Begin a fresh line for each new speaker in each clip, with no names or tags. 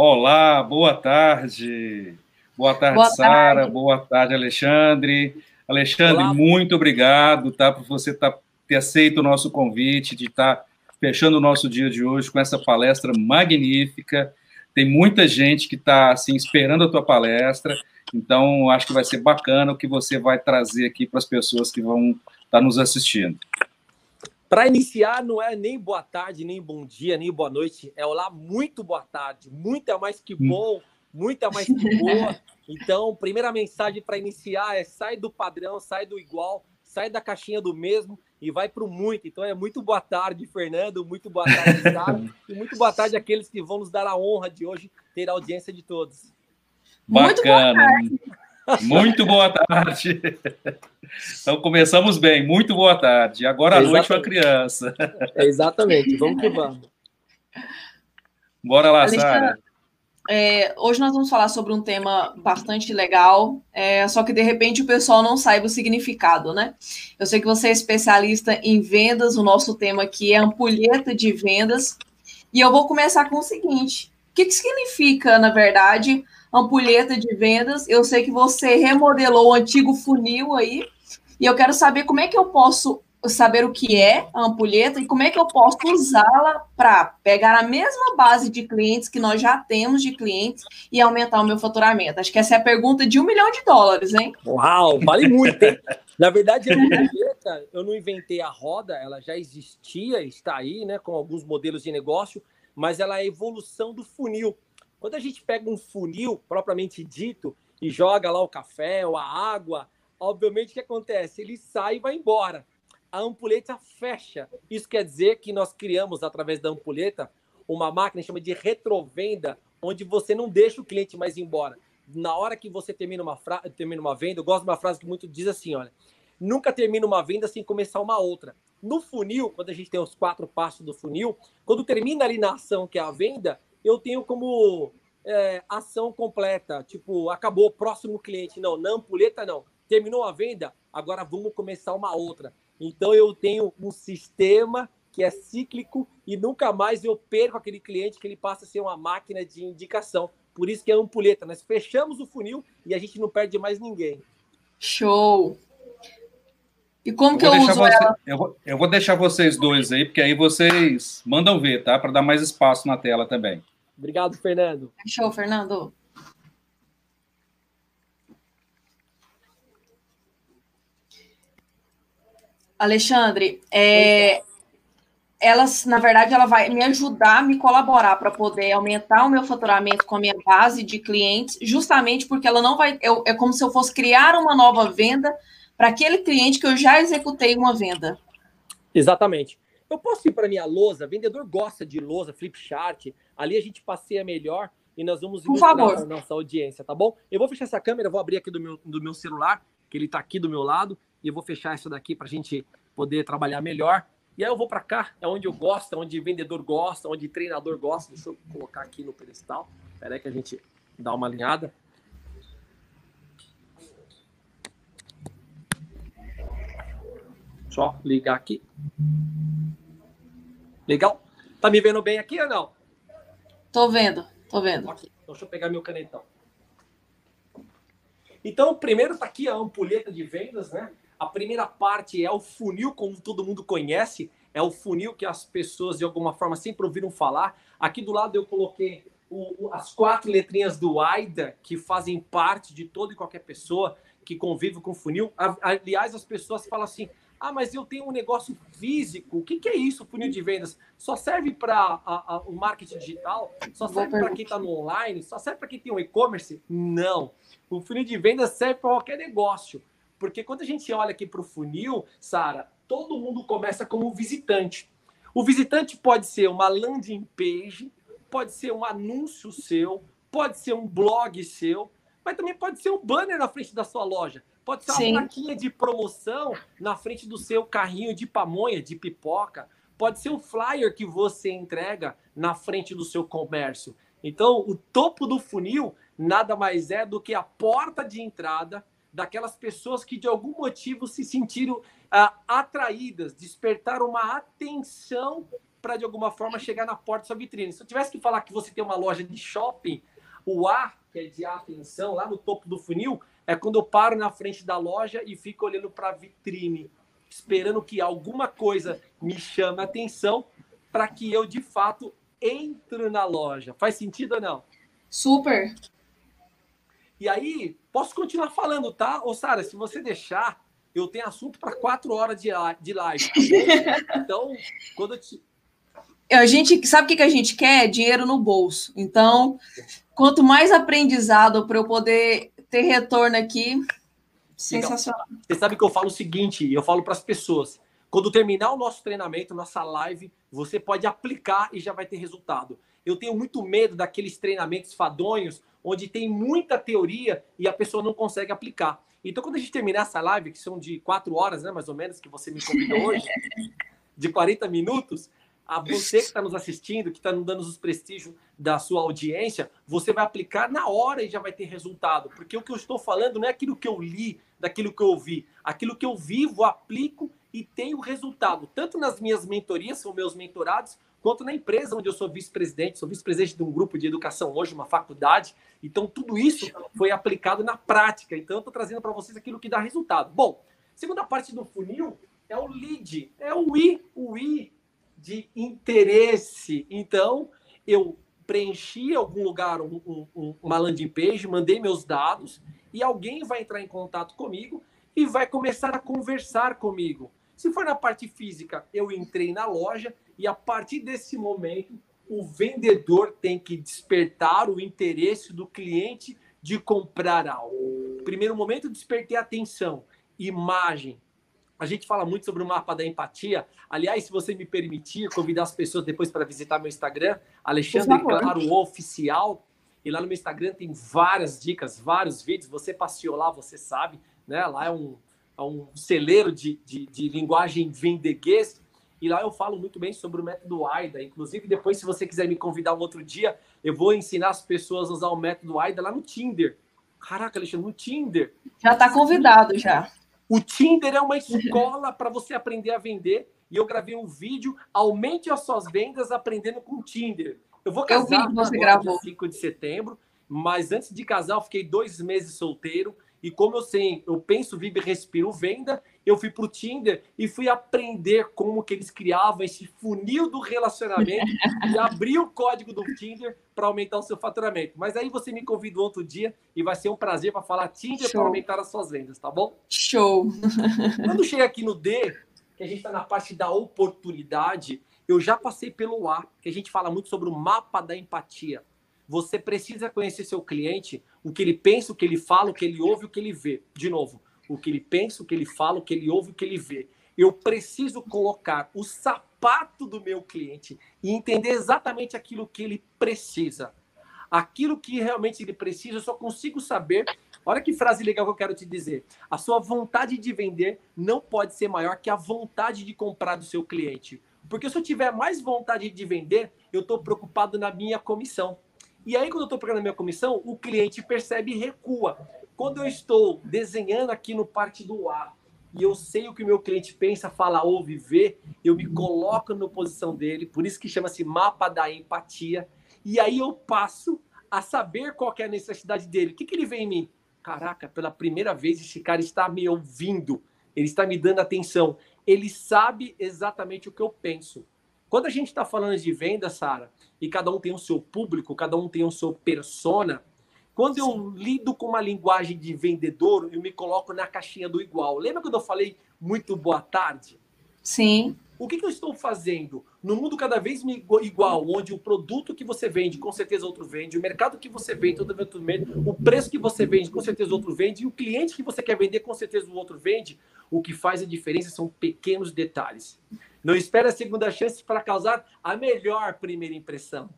Olá, boa tarde. Boa tarde, Sara. Boa tarde, Alexandre. Alexandre, Olá. muito obrigado tá, por você tá, ter aceito o nosso convite, de estar tá fechando o nosso dia de hoje com essa palestra magnífica. Tem muita gente que está assim, esperando a tua palestra, então acho que vai ser bacana o que você vai trazer aqui para as pessoas que vão estar tá nos assistindo.
Para iniciar, não é nem boa tarde, nem bom dia, nem boa noite. É olá, muito boa tarde. Muito é mais que hum. bom, muito é mais que boa. Então, primeira mensagem para iniciar é sai do padrão, sai do igual, sai da caixinha do mesmo e vai para o muito. Então, é muito boa tarde, Fernando. Muito boa tarde, Sara. e muito boa tarde àqueles que vão nos dar a honra de hoje ter a audiência de todos.
Bacana. Muito boa tarde. Então começamos bem. Muito boa tarde. Agora à noite para a criança.
Exatamente. Vamos que vamos.
Bora lá, Sara.
É, hoje nós vamos falar sobre um tema bastante legal, é, só que de repente o pessoal não saiba o significado, né? Eu sei que você é especialista em vendas, o nosso tema aqui é ampulheta de vendas, e eu vou começar com o seguinte: o que, que significa, na verdade, ampulheta de vendas. Eu sei que você remodelou o antigo funil aí, e eu quero saber como é que eu posso saber o que é a ampulheta e como é que eu posso usá-la para pegar a mesma base de clientes que nós já temos de clientes e aumentar o meu faturamento. Acho que essa é a pergunta de um milhão de dólares, hein?
Uau, vale muito, hein? Na verdade, a ampulheta, eu não inventei a roda, ela já existia, está aí, né, com alguns modelos de negócio, mas ela é a evolução do funil. Quando a gente pega um funil propriamente dito e joga lá o café ou a água, obviamente o que acontece? Ele sai e vai embora. A ampulheta fecha. Isso quer dizer que nós criamos, através da ampulheta, uma máquina chama de retrovenda, onde você não deixa o cliente mais embora. Na hora que você termina uma, fra... termina uma venda, eu gosto de uma frase que muito diz assim: olha, nunca termina uma venda sem começar uma outra. No funil, quando a gente tem os quatro passos do funil, quando termina ali na ação que é a venda, eu tenho como é, ação completa, tipo, acabou, próximo cliente. Não, na ampulheta não. Terminou a venda, agora vamos começar uma outra. Então eu tenho um sistema que é cíclico e nunca mais eu perco aquele cliente que ele passa a ser uma máquina de indicação. Por isso que é ampulheta. Nós fechamos o funil e a gente não perde mais ninguém.
Show! E como eu que eu uso
você, ela? Eu vou, eu vou deixar vocês dois aí, porque aí vocês mandam ver, tá? Para dar mais espaço na tela também.
Obrigado, Fernando.
Show, Fernando. Alexandre, é, elas, na verdade, ela vai me ajudar, me colaborar para poder aumentar o meu faturamento com a minha base de clientes, justamente porque ela não vai. Eu, é como se eu fosse criar uma nova venda para aquele cliente que eu já executei uma venda.
Exatamente. Eu posso ir para minha lousa, vendedor gosta de lousa, flip chart, ali a gente passeia melhor e nós vamos
ilustrar
a nossa audiência, tá bom? Eu vou fechar essa câmera, vou abrir aqui do meu, do meu celular, que ele está aqui do meu lado, e eu vou fechar isso daqui para a gente poder trabalhar melhor. E aí eu vou para cá, é onde eu gosto, é onde vendedor gosta, onde treinador gosta. Deixa eu colocar aqui no pedestal. Espera aí que a gente dá uma alinhada. Só ligar aqui. Legal? Tá me vendo bem aqui ou não?
Tô vendo, tô vendo.
Okay. Então, deixa eu pegar meu canetão. Então, primeiro tá aqui a ampulheta de vendas, né? A primeira parte é o funil, como todo mundo conhece, é o funil que as pessoas de alguma forma sempre ouviram falar. Aqui do lado eu coloquei o, o, as quatro letrinhas do AIDA, que fazem parte de toda e qualquer pessoa que convive com funil. Aliás, as pessoas falam assim: ah, mas eu tenho um negócio físico. O que, que é isso, funil de vendas? Só serve para o marketing digital? Só serve para quem está no online? Só serve para quem tem um e-commerce? Não. O funil de vendas serve para qualquer negócio. Porque quando a gente olha aqui para o funil, Sara, todo mundo começa como visitante. O visitante pode ser uma landing page, pode ser um anúncio seu, pode ser um blog seu, mas também pode ser um banner na frente da sua loja. Pode ser uma Sim. plaquinha de promoção na frente do seu carrinho de pamonha, de pipoca. Pode ser o flyer que você entrega na frente do seu comércio. Então, o topo do funil nada mais é do que a porta de entrada daquelas pessoas que de algum motivo se sentiram ah, atraídas, despertaram uma atenção para de alguma forma chegar na porta da sua vitrine. Se eu tivesse que falar que você tem uma loja de shopping, o A, que é de atenção, lá no topo do funil, é quando eu paro na frente da loja e fico olhando para a vitrine, esperando que alguma coisa me chame a atenção para que eu de fato entre na loja. Faz sentido ou não?
Super.
E aí, posso continuar falando, tá? Ô, Sara, se você deixar, eu tenho assunto para quatro horas de, de live. Tá então, quando eu te...
A gente sabe o que a gente quer? Dinheiro no bolso. Então, quanto mais aprendizado para eu poder ter retorno aqui, sensacional.
Você sabe que eu falo o seguinte, eu falo para as pessoas, quando terminar o nosso treinamento, nossa live, você pode aplicar e já vai ter resultado. Eu tenho muito medo daqueles treinamentos fadonhos, onde tem muita teoria e a pessoa não consegue aplicar. Então, quando a gente terminar essa live, que são de quatro horas, né, mais ou menos, que você me convidou hoje, de 40 minutos, a você que está nos assistindo, que está nos dando os prestígios da sua audiência, você vai aplicar na hora e já vai ter resultado. Porque o que eu estou falando não é aquilo que eu li, daquilo que eu ouvi. Aquilo que eu vivo, aplico e tenho resultado, tanto nas minhas mentorias, são meus mentorados, quanto na empresa onde eu sou vice-presidente, sou vice-presidente de um grupo de educação hoje, uma faculdade. Então, tudo isso foi aplicado na prática. Então, estou trazendo para vocês aquilo que dá resultado. Bom, segunda parte do funil é o lead, é o I, o I de interesse. Então, eu preenchi algum lugar um, um, uma landing page, mandei meus dados e alguém vai entrar em contato comigo e vai começar a conversar comigo. Se for na parte física, eu entrei na loja e a partir desse momento o vendedor tem que despertar o interesse do cliente de comprar algo. Primeiro momento, despertei atenção, imagem. A gente fala muito sobre o mapa da empatia. Aliás, se você me permitir, convidar as pessoas depois para visitar meu Instagram, Alexandre Claro Oficial. E lá no meu Instagram tem várias dicas, vários vídeos. Você passeou lá, você sabe, né? Lá é um, é um celeiro de, de, de linguagem vendeguês. E lá eu falo muito bem sobre o método AIDA. Inclusive, depois, se você quiser me convidar um outro dia, eu vou ensinar as pessoas a usar o método AIDA lá no Tinder. Caraca, Alexandre, no Tinder.
Já está convidado, já.
O Tinder é uma escola para você aprender a vender. E eu gravei um vídeo, aumente as suas vendas aprendendo com o Tinder. Eu vou casar
eu vi, você gravou.
5 de setembro, mas antes de casar eu fiquei dois meses solteiro e como eu sei, eu penso, vivo e respiro venda, eu fui para o Tinder e fui aprender como que eles criavam esse funil do relacionamento e abrir o código do Tinder para aumentar o seu faturamento. Mas aí você me convida outro dia e vai ser um prazer para falar Tinder para aumentar as suas vendas, tá bom?
Show!
Quando chega aqui no D, que a gente está na parte da oportunidade, eu já passei pelo A, que a gente fala muito sobre o mapa da empatia. Você precisa conhecer seu cliente, o que ele pensa, o que ele fala, o que ele ouve, o que ele vê. De novo, o que ele pensa, o que ele fala, o que ele ouve, o que ele vê. Eu preciso colocar o sapato do meu cliente e entender exatamente aquilo que ele precisa. Aquilo que realmente ele precisa, eu só consigo saber. Olha que frase legal que eu quero te dizer. A sua vontade de vender não pode ser maior que a vontade de comprar do seu cliente. Porque se eu tiver mais vontade de vender, eu estou preocupado na minha comissão. E aí, quando eu estou pegando a minha comissão, o cliente percebe e recua. Quando eu estou desenhando aqui no parte do A e eu sei o que o meu cliente pensa, fala, ouve, vê, eu me coloco na posição dele, por isso que chama-se mapa da empatia. E aí eu passo a saber qual é a necessidade dele. O que, que ele vê em mim? Caraca, pela primeira vez esse cara está me ouvindo, ele está me dando atenção, ele sabe exatamente o que eu penso. Quando a gente está falando de venda, Sara, e cada um tem o seu público, cada um tem o seu persona, quando eu lido com uma linguagem de vendedor, eu me coloco na caixinha do igual. Lembra quando eu falei muito boa tarde?
Sim.
O que, que, eu estou fazendo? No mundo cada vez igual, onde o produto que você vende, com certeza outro vende, o mercado que você vende, todo outro vende, o preço que você vende, com certeza outro vende, e o cliente que você quer vender, com certeza o outro vende, o que faz a diferença são pequenos detalhes. Não espere a segunda chance para causar a melhor primeira impressão.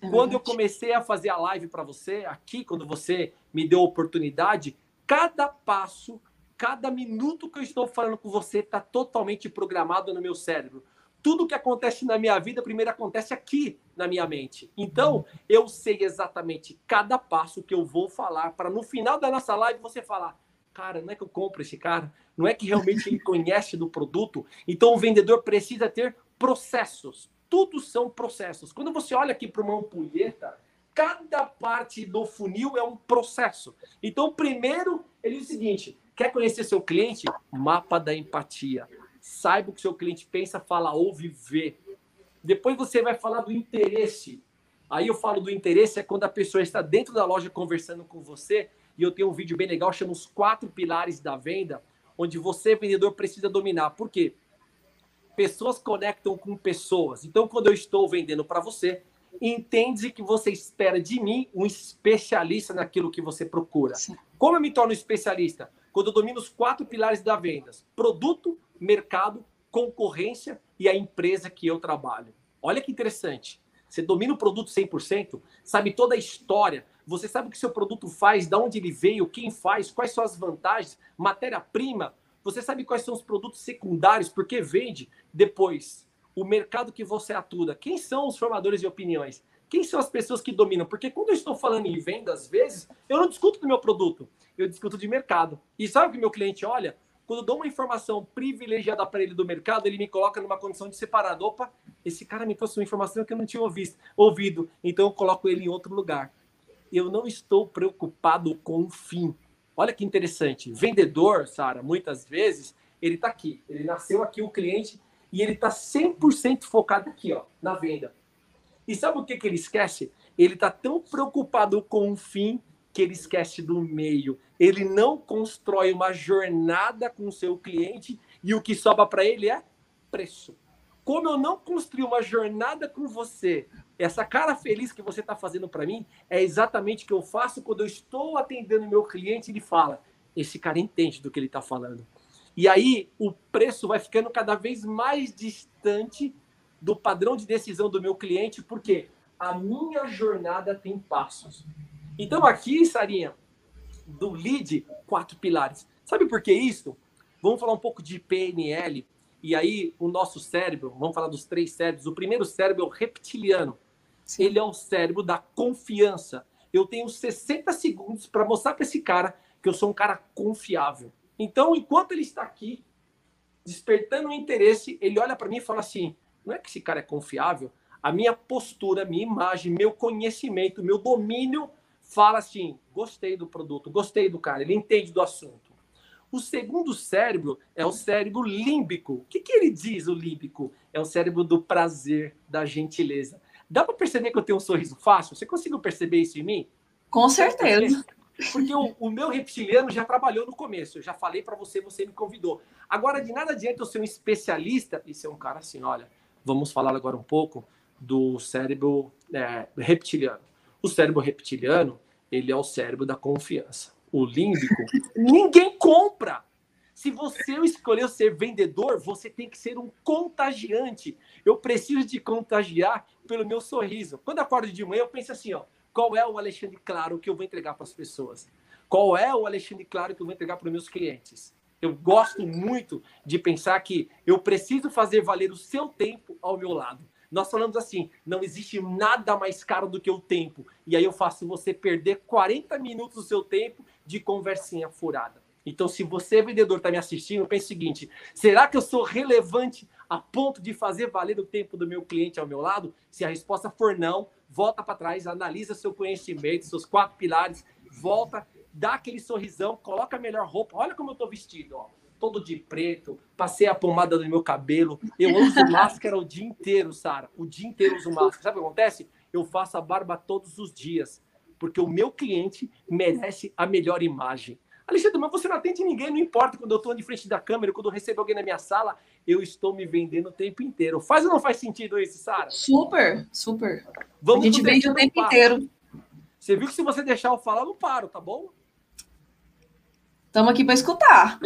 É quando eu comecei a fazer a live para você, aqui, quando você me deu a oportunidade, cada passo Cada minuto que eu estou falando com você está totalmente programado no meu cérebro. Tudo que acontece na minha vida, primeiro acontece aqui na minha mente. Então, eu sei exatamente cada passo que eu vou falar para no final da nossa live você falar: cara, não é que eu compro esse cara, não é que realmente ele conhece do produto. Então, o vendedor precisa ter processos. tudo são processos. Quando você olha aqui para uma ampulheta, cada parte do funil é um processo. Então, primeiro, ele diz o seguinte: quer conhecer seu cliente? Mapa da empatia. Saiba o que seu cliente pensa, fala, ouve, vê. Depois você vai falar do interesse. Aí eu falo do interesse é quando a pessoa está dentro da loja conversando com você. E eu tenho um vídeo bem legal, chama os quatro pilares da venda, onde você, vendedor, precisa dominar. Por quê? Pessoas conectam com pessoas. Então, quando eu estou vendendo para você, entende que você espera de mim um especialista naquilo que você procura. Sim. Como eu me torno especialista? Quando eu domino os quatro pilares da vendas: produto, mercado, concorrência e a empresa que eu trabalho. Olha que interessante. Você domina o produto 100%, sabe toda a história, você sabe o que seu produto faz, de onde ele veio, quem faz, quais são as vantagens, matéria-prima, você sabe quais são os produtos secundários, por que vende. Depois, o mercado que você atua. Quem são os formadores de opiniões? Quem são as pessoas que dominam? Porque quando eu estou falando em venda, às vezes, eu não discuto do meu produto, eu discuto de mercado. E sabe o que meu cliente olha? Quando eu dou uma informação privilegiada para ele do mercado, ele me coloca numa condição de separado. Opa, esse cara me trouxe uma informação que eu não tinha ouvido, ouvido então eu coloco ele em outro lugar. Eu não estou preocupado com o fim. Olha que interessante. Vendedor, Sara, muitas vezes, ele está aqui. Ele nasceu aqui, o cliente, e ele está 100% focado aqui, ó, na venda. E sabe o que, que ele esquece? Ele está tão preocupado com o fim que ele esquece do meio. Ele não constrói uma jornada com o seu cliente e o que sobra para ele é preço. Como eu não construí uma jornada com você, essa cara feliz que você está fazendo para mim é exatamente o que eu faço quando eu estou atendendo meu cliente. Ele fala: esse cara entende do que ele está falando. E aí o preço vai ficando cada vez mais distante do padrão de decisão do meu cliente, porque a minha jornada tem passos. Então aqui, Sarinha, do lead, quatro pilares. Sabe por que isso? Vamos falar um pouco de PNL. E aí o nosso cérebro, vamos falar dos três cérebros. O primeiro cérebro é o reptiliano. Sim. Ele é o cérebro da confiança. Eu tenho 60 segundos para mostrar para esse cara que eu sou um cara confiável. Então, enquanto ele está aqui, despertando o interesse, ele olha para mim e fala assim: não é que esse cara é confiável? A minha postura, minha imagem, meu conhecimento, meu domínio fala assim: gostei do produto, gostei do cara, ele entende do assunto. O segundo cérebro é o cérebro límbico. O que, que ele diz, o límbico? É o cérebro do prazer, da gentileza. Dá para perceber que eu tenho um sorriso fácil? Você conseguiu perceber isso em mim?
Com certeza.
Porque o, o, meu reptiliano já trabalhou no começo. Eu já falei para você, você me convidou. Agora, de nada adianta eu ser um especialista e ser um cara assim, olha, vamos falar agora um pouco do cérebro é, reptiliano. O cérebro reptiliano, ele é o cérebro da confiança. O límbico, ninguém compra. Se você escolheu ser vendedor, você tem que ser um contagiante. Eu preciso de contagiar pelo meu sorriso. Quando eu acordo de manhã, eu penso assim, ó, qual é o Alexandre Claro que eu vou entregar para as pessoas? Qual é o Alexandre Claro que eu vou entregar para os meus clientes? Eu gosto muito de pensar que eu preciso fazer valer o seu tempo ao meu lado. Nós falamos assim: não existe nada mais caro do que o tempo. E aí eu faço você perder 40 minutos do seu tempo de conversinha furada. Então, se você, vendedor, está me assistindo, pense o seguinte: será que eu sou relevante a ponto de fazer valer o tempo do meu cliente ao meu lado? Se a resposta for não, volta para trás, analisa seu conhecimento, seus quatro pilares, volta, dá aquele sorrisão, coloca a melhor roupa. Olha como eu estou vestido, ó. Todo de preto, passei a pomada no meu cabelo. Eu uso máscara o dia inteiro, Sara. O dia inteiro eu uso máscara. Sabe o que acontece? Eu faço a barba todos os dias, porque o meu cliente merece a melhor imagem. Alexandre, mas você não atende ninguém, não importa quando eu estou de frente da câmera, quando eu recebo alguém na minha sala, eu estou me vendendo o tempo inteiro. Faz ou não faz sentido isso, Sara?
Super, super. Vamos a gente vende o tempo passo. inteiro.
Você viu que se você deixar eu falar, eu não paro, tá bom?
Estamos aqui para escutar.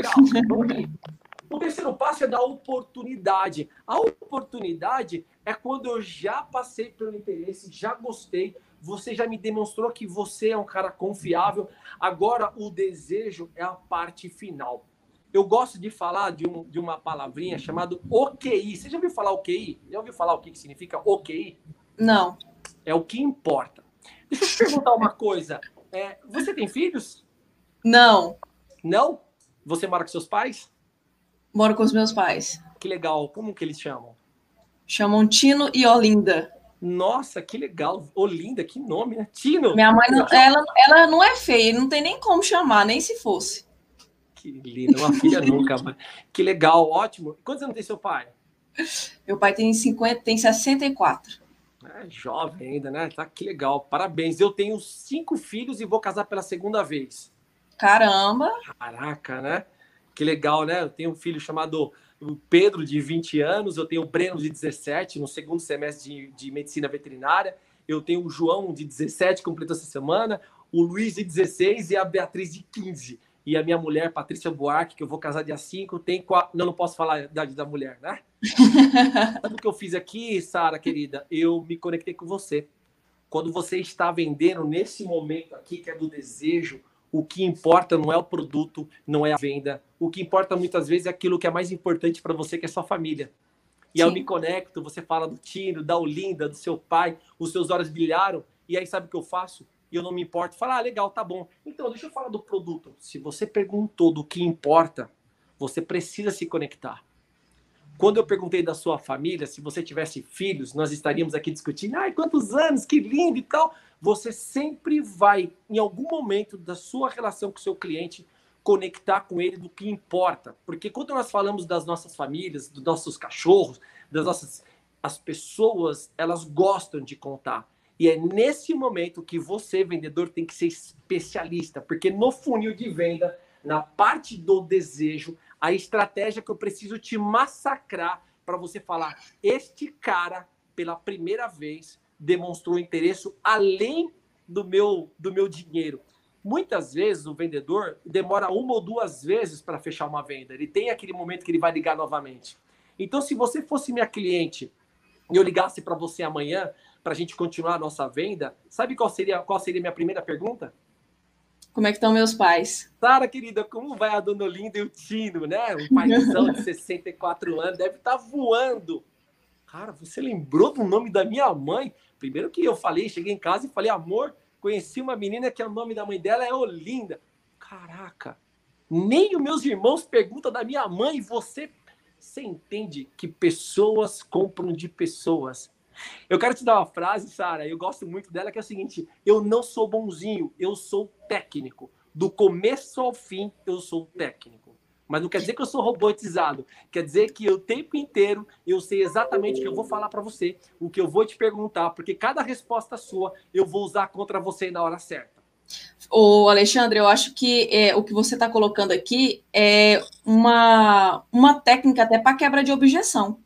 O terceiro passo é da oportunidade. A oportunidade é quando eu já passei pelo interesse, já gostei, você já me demonstrou que você é um cara confiável. Agora o desejo é a parte final. Eu gosto de falar de, um, de uma palavrinha chamada OQI. Você já ouviu falar OQI? Já ouviu falar o que, significa OQI?
Não.
É o que importa. Deixa eu te perguntar uma coisa. É, você tem filhos?
Não.
Não? Você mora com seus pais?
Moro com os meus pais.
Que legal. Como que eles chamam?
Chamam Tino e Olinda.
Nossa, que legal. Olinda, que nome, né? Tino.
Minha mãe, não, ela, ela não é feia, não tem nem como chamar, nem se fosse.
Que linda, uma filha nunca. Que legal, ótimo. Quantos anos tem seu pai?
Meu pai tem 50, tem 64.
É jovem ainda, né? Tá que legal. Parabéns. Eu tenho cinco filhos e vou casar pela segunda vez.
Caramba!
Caraca, né? Que legal, né? Eu tenho um filho chamado Pedro, de 20 anos, eu tenho o Breno, de 17, no segundo semestre de, de medicina veterinária. Eu tenho o João, de 17, completou essa semana, o Luiz, de 16 e a Beatriz, de 15. E a minha mulher, Patrícia Buarque, que eu vou casar dia 5, tem quatro... Não, não posso falar a idade da mulher, né? Sabe o que eu fiz aqui, Sara, querida? Eu me conectei com você. Quando você está vendendo nesse momento aqui, que é do desejo, o que importa não é o produto, não é a venda. O que importa muitas vezes é aquilo que é mais importante para você, que é sua família. E Sim. eu me conecto, você fala do Tino, da Olinda, do seu pai, os seus olhos brilharam, e aí sabe o que eu faço? E eu não me importo. Falar, ah, legal, tá bom. Então, deixa eu falar do produto. Se você perguntou do que importa, você precisa se conectar. Quando eu perguntei da sua família, se você tivesse filhos, nós estaríamos aqui discutindo, ai, quantos anos, que lindo e tal você sempre vai, em algum momento da sua relação com o seu cliente, conectar com ele do que importa. Porque quando nós falamos das nossas famílias, dos nossos cachorros, das nossas. As pessoas, elas gostam de contar. E é nesse momento que você, vendedor, tem que ser especialista. Porque no funil de venda, na parte do desejo, a estratégia que eu preciso te massacrar para você falar: este cara, pela primeira vez, demonstrou interesse além do meu, do meu dinheiro. Muitas vezes o vendedor demora uma ou duas vezes para fechar uma venda. Ele tem aquele momento que ele vai ligar novamente. Então, se você fosse minha cliente e eu ligasse para você amanhã para a gente continuar a nossa venda, sabe qual seria qual seria a minha primeira pergunta?
Como é que estão meus pais?
Sara, querida, como vai a Dona Olinda e o Tino, né? Um paizão de 64 anos, deve estar tá voando. Cara, você lembrou do nome da minha mãe? Primeiro que eu falei, cheguei em casa e falei, amor, conheci uma menina que o nome da mãe dela é Olinda. Caraca, nem os meus irmãos perguntam da minha mãe, você, você entende que pessoas compram de pessoas. Eu quero te dar uma frase, Sara, eu gosto muito dela, que é o seguinte: eu não sou bonzinho, eu sou técnico. Do começo ao fim, eu sou técnico. Mas não quer dizer que eu sou robotizado. Quer dizer que o tempo inteiro eu sei exatamente o que eu vou falar para você, o que eu vou te perguntar, porque cada resposta sua eu vou usar contra você na hora certa.
O Alexandre, eu acho que é, o que você está colocando aqui é uma, uma técnica até para quebra de objeção.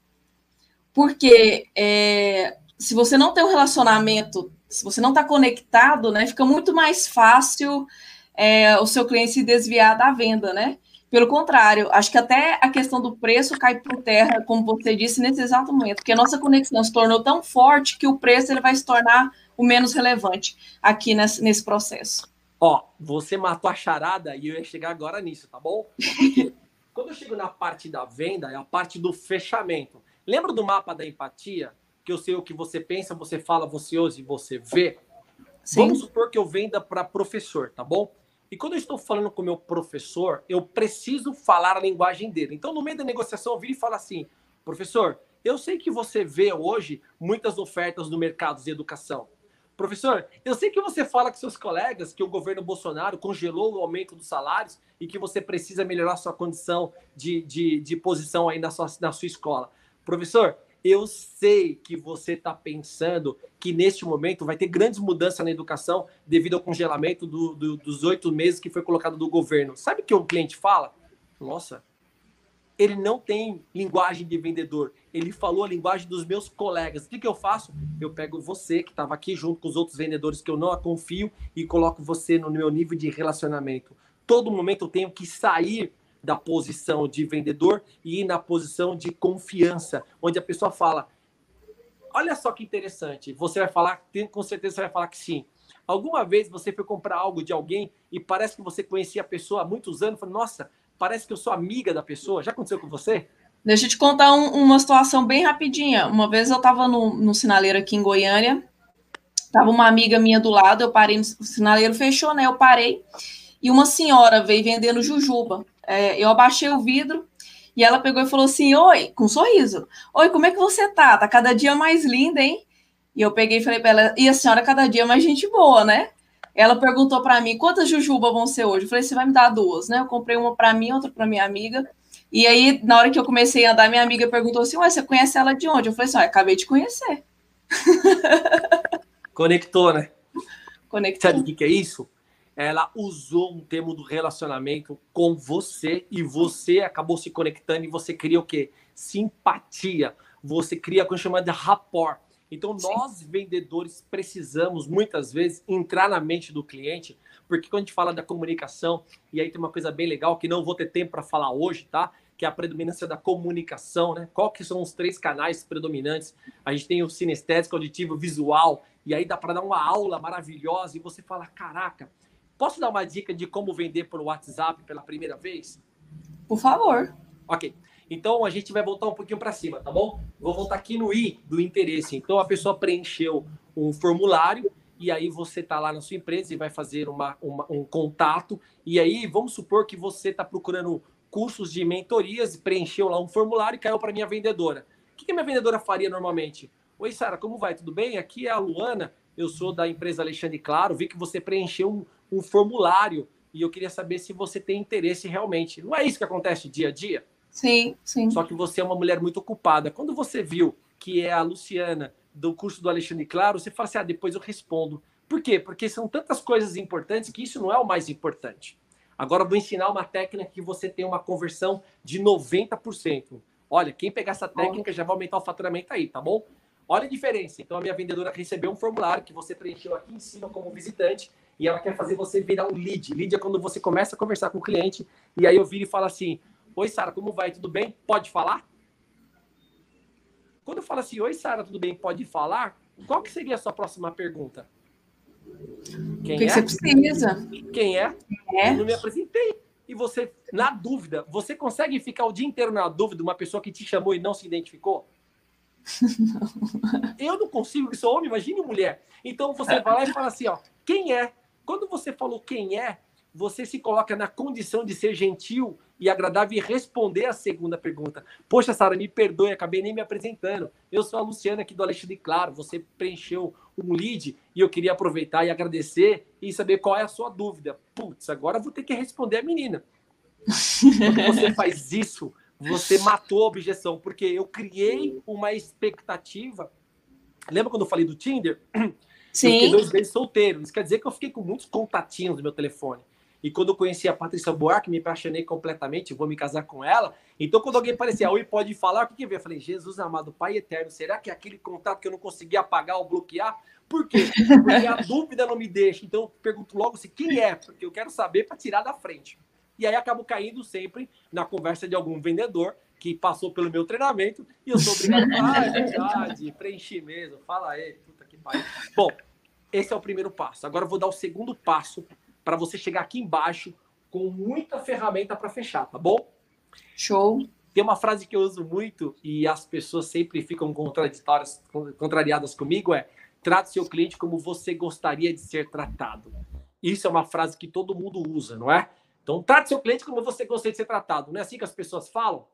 Porque é, se você não tem um relacionamento, se você não está conectado, né, fica muito mais fácil é, o seu cliente se desviar da venda, né? Pelo contrário, acho que até a questão do preço cai por terra, como você disse, nesse exato momento, porque a nossa conexão se tornou tão forte que o preço ele vai se tornar o menos relevante aqui nesse, nesse processo.
Ó, você matou a charada e eu ia chegar agora nisso, tá bom? Porque quando eu chego na parte da venda, é a parte do fechamento. Lembra do mapa da empatia? Que eu sei o que você pensa, você fala, você ouve e você vê? Sim. Vamos supor que eu venda para professor, tá bom? E quando eu estou falando com o meu professor, eu preciso falar a linguagem dele. Então, no meio da negociação, eu viro e falo assim: professor, eu sei que você vê hoje muitas ofertas no mercado de educação. Professor, eu sei que você fala com seus colegas que o governo Bolsonaro congelou o aumento dos salários e que você precisa melhorar sua condição de, de, de posição aí na sua, na sua escola. Professor, eu sei que você está pensando que neste momento vai ter grandes mudanças na educação devido ao congelamento do, do, dos oito meses que foi colocado do governo. Sabe o que o cliente fala? Nossa, ele não tem linguagem de vendedor. Ele falou a linguagem dos meus colegas. O que, que eu faço? Eu pego você, que estava aqui junto com os outros vendedores que eu não confio, e coloco você no meu nível de relacionamento. Todo momento eu tenho que sair da posição de vendedor e ir na posição de confiança, onde a pessoa fala: Olha só que interessante, você vai falar, com certeza você vai falar que sim. Alguma vez você foi comprar algo de alguém e parece que você conhecia a pessoa há muitos anos, falou, nossa, parece que eu sou amiga da pessoa. Já aconteceu com você?
Deixa eu te contar um, uma situação bem rapidinha. Uma vez eu estava no, no sinaleiro aqui em Goiânia, tava uma amiga minha do lado, eu parei, o sinaleiro fechou, né? Eu parei, e uma senhora veio vendendo jujuba. É, eu abaixei o vidro E ela pegou e falou assim: Oi, com um sorriso. Oi, como é que você tá? Tá cada dia mais linda, hein? E eu peguei e falei para ela: E a senhora cada dia mais gente boa, né? Ela perguntou para mim quantas jujubas vão ser hoje. Eu falei: Você vai me dar duas, né? Eu comprei uma para mim, outra para minha amiga. E aí, na hora que eu comecei a andar, minha amiga perguntou assim: Ué, você conhece ela de onde? Eu falei assim: acabei de conhecer.
Conectou, né?
Conectou.
Sabe o que, que é isso? Ela usou um termo do relacionamento com você e você acabou se conectando e você cria o quê? Simpatia. Você cria a coisa chamada rapport. Então, Sim. nós vendedores precisamos muitas vezes entrar na mente do cliente, porque quando a gente fala da comunicação, e aí tem uma coisa bem legal que não vou ter tempo para falar hoje, tá? Que é a predominância da comunicação, né? Qual que são os três canais predominantes? A gente tem o sinestésico, auditivo, visual, e aí dá para dar uma aula maravilhosa e você fala, caraca, Posso dar uma dica de como vender por WhatsApp pela primeira vez?
Por favor.
Ok. Então a gente vai voltar um pouquinho para cima, tá bom? Vou voltar aqui no I do interesse. Então a pessoa preencheu um formulário e aí você está lá na sua empresa e vai fazer uma, uma, um contato. E aí vamos supor que você está procurando cursos de mentorias e preencheu lá um formulário e caiu para minha vendedora. O que, que a minha vendedora faria normalmente? Oi, Sara, como vai? Tudo bem? Aqui é a Luana, eu sou da empresa Alexandre Claro, vi que você preencheu um, um formulário e eu queria saber se você tem interesse realmente. Não é isso que acontece dia a dia?
Sim, sim.
Só que você é uma mulher muito ocupada. Quando você viu que é a Luciana do curso do Alexandre Claro, você fala assim: ah, depois eu respondo. Por quê? Porque são tantas coisas importantes que isso não é o mais importante. Agora eu vou ensinar uma técnica que você tem uma conversão de 90%. Olha, quem pegar essa técnica já vai aumentar o faturamento aí, tá bom? Olha a diferença. Então a minha vendedora recebeu um formulário que você preencheu aqui em cima como visitante e ela quer fazer você virar um lead. Lead é quando você começa a conversar com o cliente e aí eu viro e falo assim: Oi, Sara, como vai? Tudo bem? Pode falar? Quando eu falo assim, Oi, Sara, tudo bem? Pode falar? Qual que seria a sua próxima pergunta?
Quem o que, é? que você precisa?
Quem é? é? Eu não me apresentei. E você, na dúvida, você consegue ficar o dia inteiro na dúvida uma pessoa que te chamou e não se identificou? Não. Eu não consigo, que sou homem, imagine mulher. Então você vai lá e fala assim, ó, quem é? Quando você falou quem é, você se coloca na condição de ser gentil e agradável e responder a segunda pergunta. Poxa, Sara, me perdoe, acabei nem me apresentando. Eu sou a Luciana aqui do Alexandre Claro. Você preencheu um lead e eu queria aproveitar e agradecer e saber qual é a sua dúvida. Putz, agora vou ter que responder a menina. Quando você faz isso, você matou a objeção, porque eu criei uma expectativa. Lembra quando eu falei do Tinder?
Sim.
Eu fiquei dois meses solteiro. Isso quer dizer que eu fiquei com muitos contatinhos no meu telefone. E quando eu conheci a Patrícia Buarque, me apaixonei completamente, vou me casar com ela. Então, quando alguém aparecia, oi, pode falar, o que que veio? Eu falei, Jesus amado, Pai eterno, será que é aquele contato que eu não conseguia apagar ou bloquear? Por quê? Porque a dúvida não me deixa. Então, eu pergunto logo se quem é, porque eu quero saber para tirar da frente. E aí acabo caindo sempre na conversa de algum vendedor que passou pelo meu treinamento e eu sou obrigado a ah, é verdade, preenchi mesmo, fala aí, puta que pariu. Bom, esse é o primeiro passo. Agora eu vou dar o segundo passo para você chegar aqui embaixo com muita ferramenta para fechar, tá bom?
Show.
Tem uma frase que eu uso muito e as pessoas sempre ficam contraditórias, contrariadas comigo é: trate seu cliente como você gostaria de ser tratado. Isso é uma frase que todo mundo usa, não é? Então, trate seu cliente como você gostaria de ser tratado. Não é assim que as pessoas falam?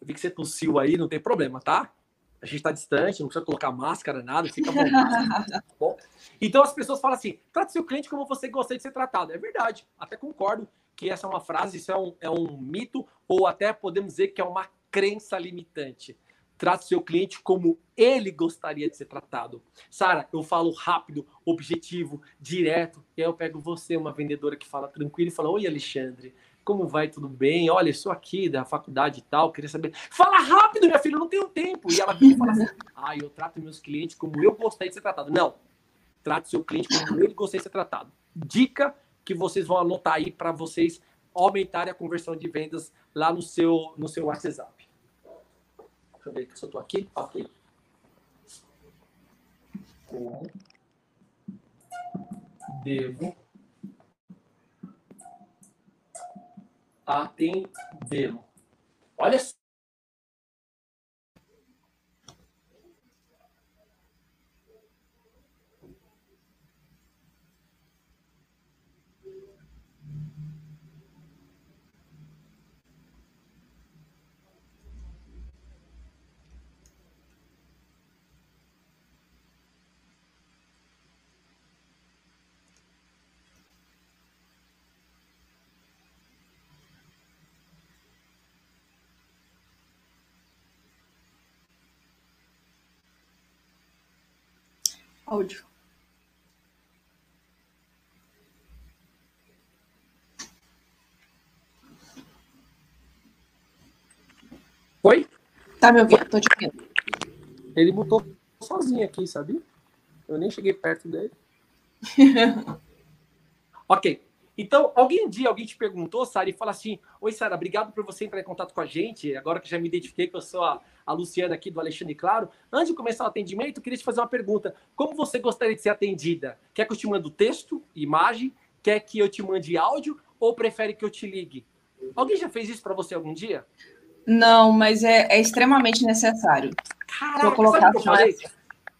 Eu vi que você tossiu aí, não tem problema, tá? A gente está distante, não precisa colocar máscara, nada, fica bom. tá bom. Então as pessoas falam assim: trate seu cliente como você gostaria de ser tratado. É verdade, até concordo que essa é uma frase, isso é um, é um mito, ou até podemos dizer que é uma crença limitante. Trate seu cliente como ele gostaria de ser tratado. Sara, eu falo rápido, objetivo, direto, e aí eu pego você, uma vendedora que fala tranquilo, e fala: Oi, Alexandre, como vai? Tudo bem? Olha, eu sou aqui da faculdade e tal, queria saber. Fala rápido, minha filha, eu não tenho tempo. E ela fica fala assim: ah, eu trato meus clientes como eu gostaria de ser tratado. Não, trate seu cliente como ele gostaria de ser tratado. Dica que vocês vão anotar aí para vocês aumentarem a conversão de vendas lá no seu, no seu WhatsApp. Deixa eu ver se eu estou aqui. Ok. Devo atendê-lo. Olha só.
Áudio.
Oi?
Tá me ouvindo? Tô te ouvindo.
Ele botou sozinho aqui, sabia? Eu nem cheguei perto dele. ok. Então, alguém um dia alguém te perguntou, Sara, e fala assim: Oi, Sara, obrigado por você entrar em contato com a gente. Agora que já me identifiquei que eu sou a, a Luciana aqui do Alexandre Claro. Antes de começar o atendimento, eu queria te fazer uma pergunta. Como você gostaria de ser atendida? Quer que eu te mande texto, imagem? Quer que eu te mande áudio? Ou prefere que eu te ligue? Alguém já fez isso para você algum dia?
Não, mas é, é extremamente necessário.
Caraca, colocar sabe?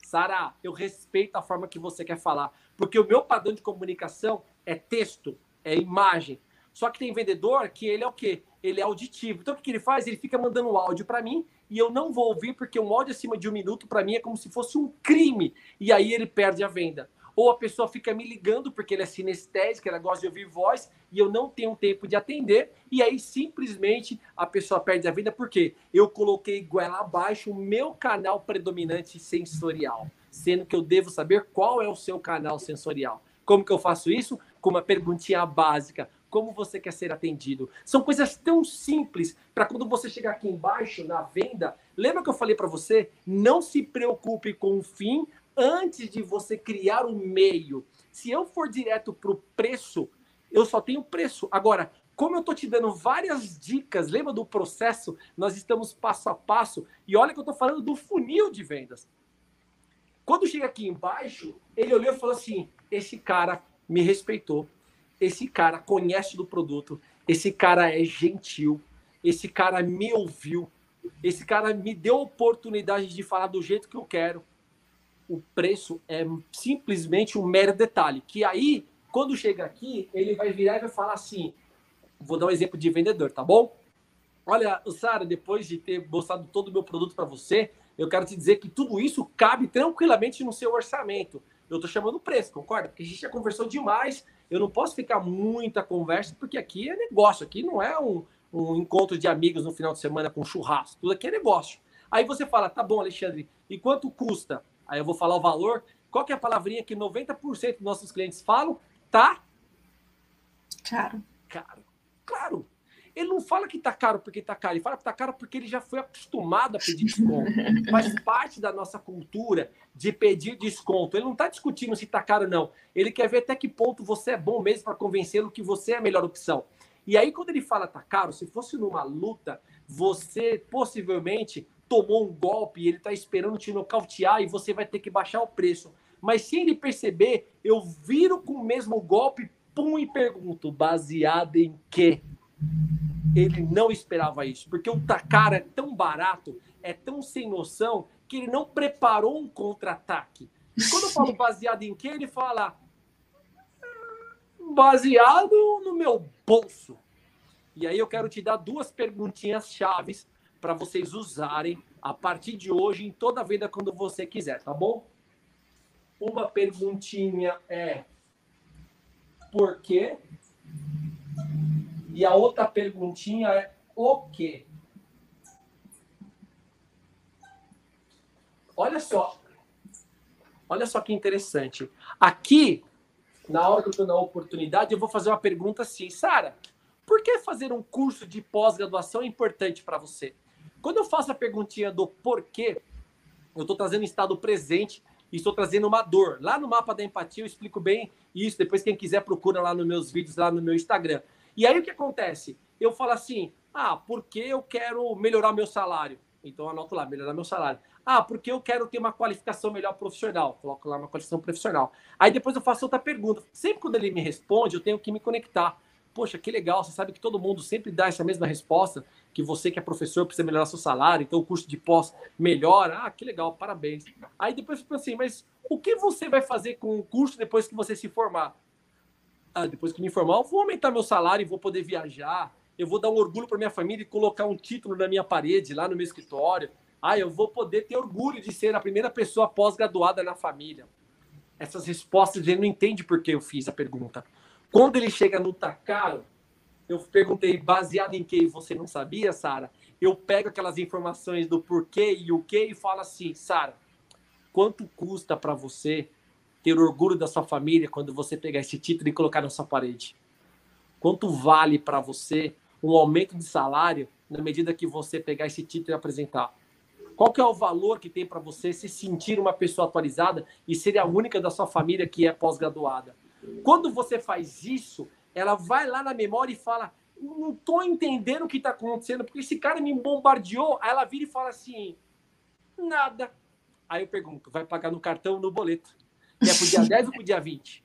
Sara, eu respeito a forma que você quer falar, porque o meu padrão de comunicação é texto, é imagem. Só que tem vendedor que ele é o quê? Ele é auditivo. Então o que ele faz? Ele fica mandando áudio para mim e eu não vou ouvir porque um áudio acima de um minuto para mim é como se fosse um crime e aí ele perde a venda ou a pessoa fica me ligando porque ele é sinestésico, ela gosta de ouvir voz e eu não tenho tempo de atender, e aí simplesmente a pessoa perde a venda porque eu coloquei goela abaixo o meu canal predominante sensorial, sendo que eu devo saber qual é o seu canal sensorial. Como que eu faço isso? Com uma perguntinha básica. Como você quer ser atendido? São coisas tão simples para quando você chegar aqui embaixo na venda. Lembra que eu falei para você? Não se preocupe com o fim, antes de você criar um meio. Se eu for direto para o preço, eu só tenho preço. Agora, como eu estou te dando várias dicas, lembra do processo? Nós estamos passo a passo. E olha que eu estou falando do funil de vendas. Quando chega aqui embaixo, ele olhou e falou assim: esse cara me respeitou, esse cara conhece do produto, esse cara é gentil, esse cara me ouviu, esse cara me deu oportunidade de falar do jeito que eu quero o preço é simplesmente um mero detalhe. Que aí, quando chega aqui, ele vai virar e vai falar assim: vou dar um exemplo de vendedor, tá bom? Olha, Sara, depois de ter mostrado todo o meu produto para você, eu quero te dizer que tudo isso cabe tranquilamente no seu orçamento. Eu estou chamando o preço, concorda? Porque a gente já conversou demais. Eu não posso ficar muita conversa, porque aqui é negócio. Aqui não é um, um encontro de amigos no final de semana com churrasco. Tudo aqui é negócio. Aí você fala, tá bom, Alexandre, e quanto custa? Aí eu vou falar o valor. Qual que é a palavrinha que 90% dos nossos clientes falam? Tá?
Caro.
Caro. Claro. Ele não fala que tá caro porque tá caro, ele fala que tá caro porque ele já foi acostumado a pedir desconto. Faz parte da nossa cultura de pedir desconto. Ele não tá discutindo se tá caro ou não. Ele quer ver até que ponto você é bom mesmo para convencê-lo que você é a melhor opção. E aí, quando ele fala tá caro, se fosse numa luta, você possivelmente tomou um golpe e ele está esperando te nocautear e você vai ter que baixar o preço. Mas se ele perceber, eu viro com o mesmo golpe, pum, e pergunto, baseado em quê? Ele não esperava isso, porque o Takara é tão barato, é tão sem noção, que ele não preparou um contra-ataque. E quando eu falo baseado em quê, ele fala baseado no meu bolso. E aí eu quero te dar duas perguntinhas chaves para vocês usarem a partir de hoje em toda venda quando você quiser, tá bom? Uma perguntinha é por quê? E a outra perguntinha é o quê? Olha só. Olha só que interessante. Aqui, na hora que eu estou na oportunidade, eu vou fazer uma pergunta assim, Sara, por que fazer um curso de pós-graduação é importante para você? Quando eu faço a perguntinha do porquê, eu estou trazendo estado presente e estou trazendo uma dor. Lá no mapa da empatia eu explico bem isso. Depois, quem quiser, procura lá nos meus vídeos, lá no meu Instagram. E aí o que acontece? Eu falo assim: ah, porque eu quero melhorar meu salário. Então anoto lá, melhorar meu salário. Ah, porque eu quero ter uma qualificação melhor profissional. Coloco lá uma qualificação profissional. Aí depois eu faço outra pergunta. Sempre quando ele me responde, eu tenho que me conectar. Poxa, que legal, você sabe que todo mundo sempre dá essa mesma resposta, que você que é professor precisa melhorar seu salário, então o curso de pós melhora. Ah, que legal, parabéns. Aí depois eu assim, mas o que você vai fazer com o curso depois que você se formar? Ah, depois que me formar, eu vou aumentar meu salário e vou poder viajar. Eu vou dar um orgulho para minha família e colocar um título na minha parede, lá no meu escritório. Ah, eu vou poder ter orgulho de ser a primeira pessoa pós-graduada na família. Essas respostas ele não entende por que eu fiz a pergunta. Quando ele chega no tá caro, eu perguntei baseado em que você não sabia, Sara. Eu pego aquelas informações do porquê e o que e falo assim, Sara, quanto custa para você ter orgulho da sua família quando você pegar esse título e colocar na sua parede? Quanto vale para você um aumento de salário na medida que você pegar esse título e apresentar? Qual que é o valor que tem para você se sentir uma pessoa atualizada e ser a única da sua família que é pós-graduada? Quando você faz isso, ela vai lá na memória e fala: não estou entendendo o que está acontecendo, porque esse cara me bombardeou. Aí ela vira e fala assim: nada. Aí eu pergunto: vai pagar no cartão ou no boleto? É pro dia 10 ou pro dia 20?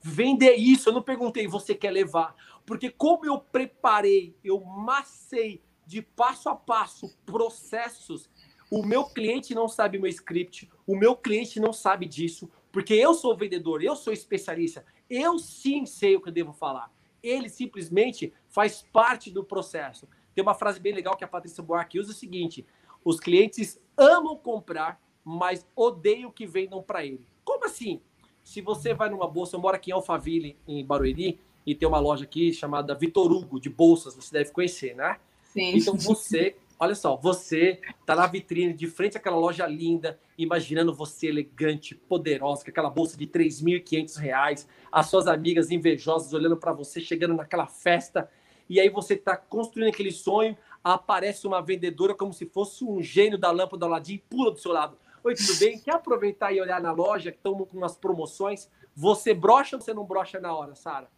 Vender isso, eu não perguntei, você quer levar? Porque como eu preparei, eu macei de passo a passo processos, o meu cliente não sabe meu script, o meu cliente não sabe disso, porque eu sou vendedor, eu sou especialista, eu sim sei o que eu devo falar. Ele simplesmente faz parte do processo. Tem uma frase bem legal que a Patrícia Buarque usa o seguinte: os clientes amam comprar, mas odeiam que vendam para ele. Como assim? Se você vai numa bolsa, eu moro aqui em Alphaville, em Barueri, e tem uma loja aqui chamada Vitor Hugo, de bolsas, você deve conhecer, né? Sim. Então você, olha só, você tá na vitrine, de frente àquela loja linda, imaginando você elegante, poderosa, com aquela bolsa de 3.500 reais, as suas amigas invejosas olhando para você, chegando naquela festa, e aí você tá construindo aquele sonho, aparece uma vendedora como se fosse um gênio da lâmpada Aladim, pula do seu lado. Oi, tudo bem? Quer aproveitar e olhar na loja que estão com umas promoções? Você brocha ou você não brocha na hora, Sara?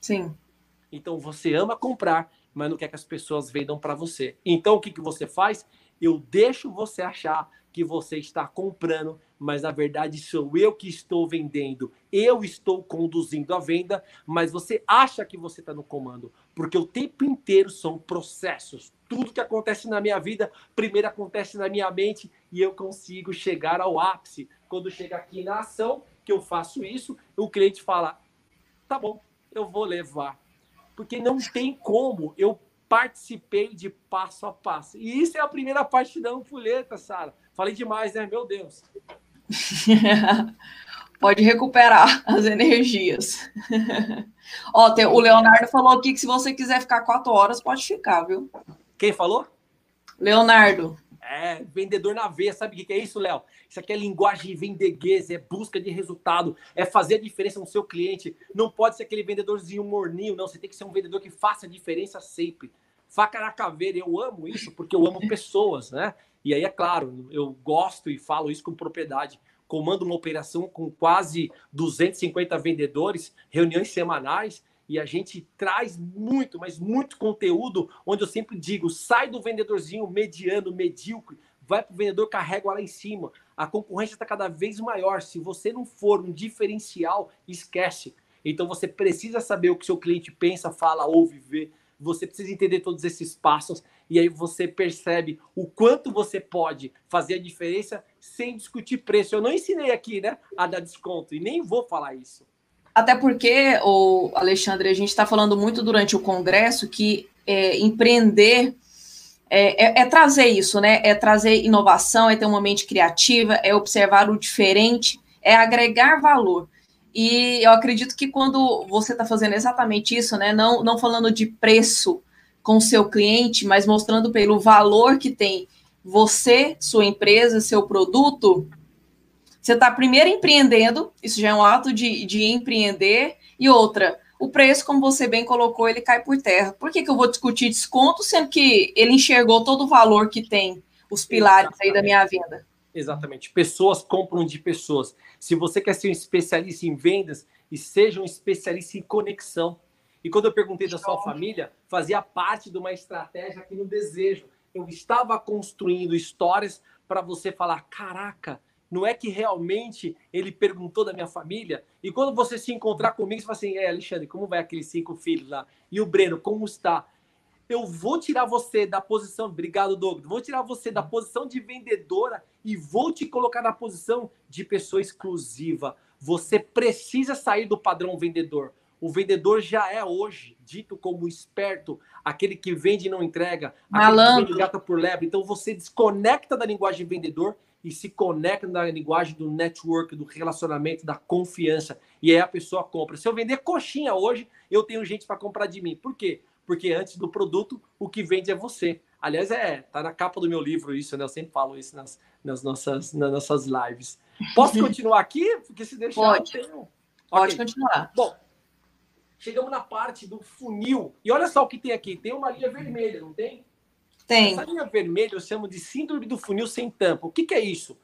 Sim.
Então você ama comprar, mas não quer que as pessoas vendam para você. Então o que, que você faz? Eu deixo você achar que você está comprando, mas na verdade sou eu que estou vendendo. Eu estou conduzindo a venda, mas você acha que você está no comando, porque o tempo inteiro são processos. Tudo que acontece na minha vida, primeiro acontece na minha mente e eu consigo chegar ao ápice. Quando chega aqui na ação, que eu faço isso, o cliente fala: tá bom, eu vou levar. Porque não tem como eu participei de passo a passo. E isso é a primeira parte da ampulheta, Sara. Falei demais, né? Meu Deus.
Pode recuperar as energias. Ó, tem, o Leonardo falou aqui que se você quiser ficar quatro horas, pode ficar, viu?
Quem falou?
Leonardo.
É, vendedor na veia, sabe o que é isso, Léo? Isso aqui é linguagem vendeguesa, é busca de resultado, é fazer a diferença no seu cliente. Não pode ser aquele vendedorzinho morninho, não. Você tem que ser um vendedor que faça a diferença sempre. Faca na caveira, eu amo isso porque eu amo pessoas, né? E aí, é claro, eu gosto e falo isso com propriedade. Comando uma operação com quase 250 vendedores, reuniões semanais, e a gente traz muito, mas muito conteúdo, onde eu sempre digo: sai do vendedorzinho mediano, medíocre, vai para o vendedor, carrega lá em cima. A concorrência está cada vez maior. Se você não for um diferencial, esquece. Então você precisa saber o que seu cliente pensa, fala, ouve, vê. Você precisa entender todos esses passos e aí você percebe o quanto você pode fazer a diferença sem discutir preço. Eu não ensinei aqui, né, a dar desconto e nem vou falar isso.
Até porque, o Alexandre, a gente está falando muito durante o congresso que é, empreender é, é, é, trazer isso, né? É trazer inovação, é ter uma mente criativa, é observar o diferente, é agregar valor. E eu acredito que quando você está fazendo exatamente isso, né? Não, não falando de preço com o seu cliente, mas mostrando pelo valor que tem você, sua empresa, seu produto, você está primeiro empreendendo, isso já é um ato de, de empreender, e outra, o preço, como você bem colocou, ele cai por terra. Por que, que eu vou discutir desconto, sendo que ele enxergou todo o valor que tem os pilares Exatamente. aí da minha venda?
Exatamente. Pessoas compram de pessoas. Se você quer ser um especialista em vendas, e seja um especialista em conexão. E quando eu perguntei da sua família, fazia parte de uma estratégia aqui no desejo. Eu estava construindo histórias para você falar: caraca, não é que realmente ele perguntou da minha família? E quando você se encontrar comigo, você fala assim: é, Alexandre, como vai aqueles cinco filhos lá? E o Breno, como está? Eu vou tirar você da posição, obrigado, Douglas, vou tirar você da posição de vendedora e vou te colocar na posição de pessoa exclusiva. Você precisa sair do padrão vendedor. O vendedor já é hoje dito como esperto, aquele que vende e não entrega,
Malandro. aquele que
vende gata por lebre. Então você desconecta da linguagem vendedor e se conecta na linguagem do network, do relacionamento, da confiança. E aí a pessoa compra. Se eu vender coxinha hoje, eu tenho gente para comprar de mim. Por quê? Porque antes do produto, o que vende é você. Aliás, é, tá na capa do meu livro isso, né? Eu sempre falo isso nas, nas, nossas, nas nossas lives. Posso continuar aqui? Porque se deixar.
Pode. Tenho... Pode okay. continuar.
Bom, chegamos na parte do funil. E olha só o que tem aqui: tem uma linha vermelha, não tem?
Tem.
Essa linha vermelha eu chamo de síndrome do funil sem tampa. O que, que é isso?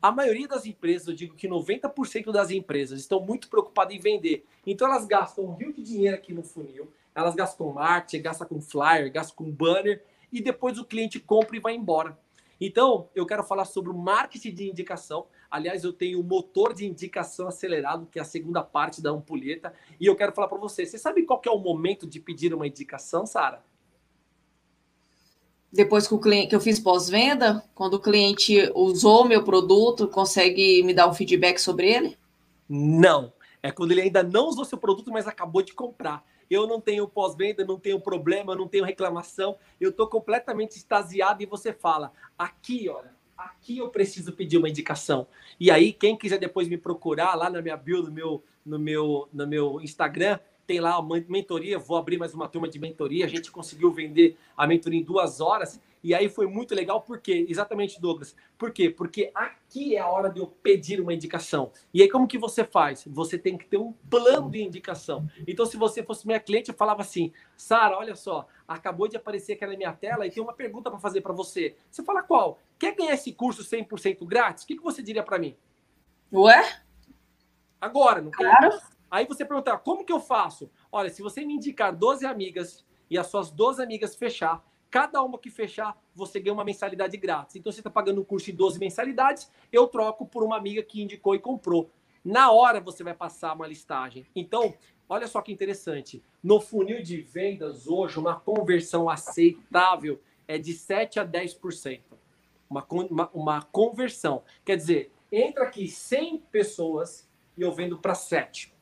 A maioria das empresas, eu digo que 90% das empresas estão muito preocupadas em vender. Então elas gastam um rio de dinheiro aqui no funil, elas gastam marketing, gastam com flyer, gastam com banner, e depois o cliente compra e vai embora. Então, eu quero falar sobre o marketing de indicação. Aliás, eu tenho o motor de indicação acelerado, que é a segunda parte da ampulheta, e eu quero falar para você. Você sabe qual é o momento de pedir uma indicação, Sara?
Depois que, o cliente, que eu fiz pós-venda, quando o cliente usou meu produto, consegue me dar um feedback sobre ele?
Não. É quando ele ainda não usou seu produto, mas acabou de comprar eu não tenho pós-venda, não tenho problema, não tenho reclamação, eu estou completamente extasiado e você fala, aqui, olha, aqui eu preciso pedir uma indicação. E aí, quem quiser depois me procurar lá na minha bio, no meu, no meu, no meu Instagram, tem lá uma mentoria, vou abrir mais uma turma de mentoria. A gente conseguiu vender a mentoria em duas horas. E aí foi muito legal, por quê? Exatamente, Douglas. Por quê? Porque aqui é a hora de eu pedir uma indicação. E aí, como que você faz? Você tem que ter um plano de indicação. Então, se você fosse minha cliente, eu falava assim: Sara, olha só, acabou de aparecer aqui na minha tela e tem uma pergunta para fazer para você. Você fala qual? Quer ganhar esse curso 100% grátis? O que, que você diria para mim?
Ué?
Agora, não
claro. quer?
Aí você pergunta, como que eu faço? Olha, se você me indicar 12 amigas e as suas 12 amigas fechar, cada uma que fechar, você ganha uma mensalidade grátis. Então você está pagando um curso em 12 mensalidades, eu troco por uma amiga que indicou e comprou. Na hora você vai passar uma listagem. Então, olha só que interessante. No funil de vendas hoje, uma conversão aceitável é de 7 a 10%. Uma, uma, uma conversão. Quer dizer, entra aqui 100 pessoas e eu vendo para 7.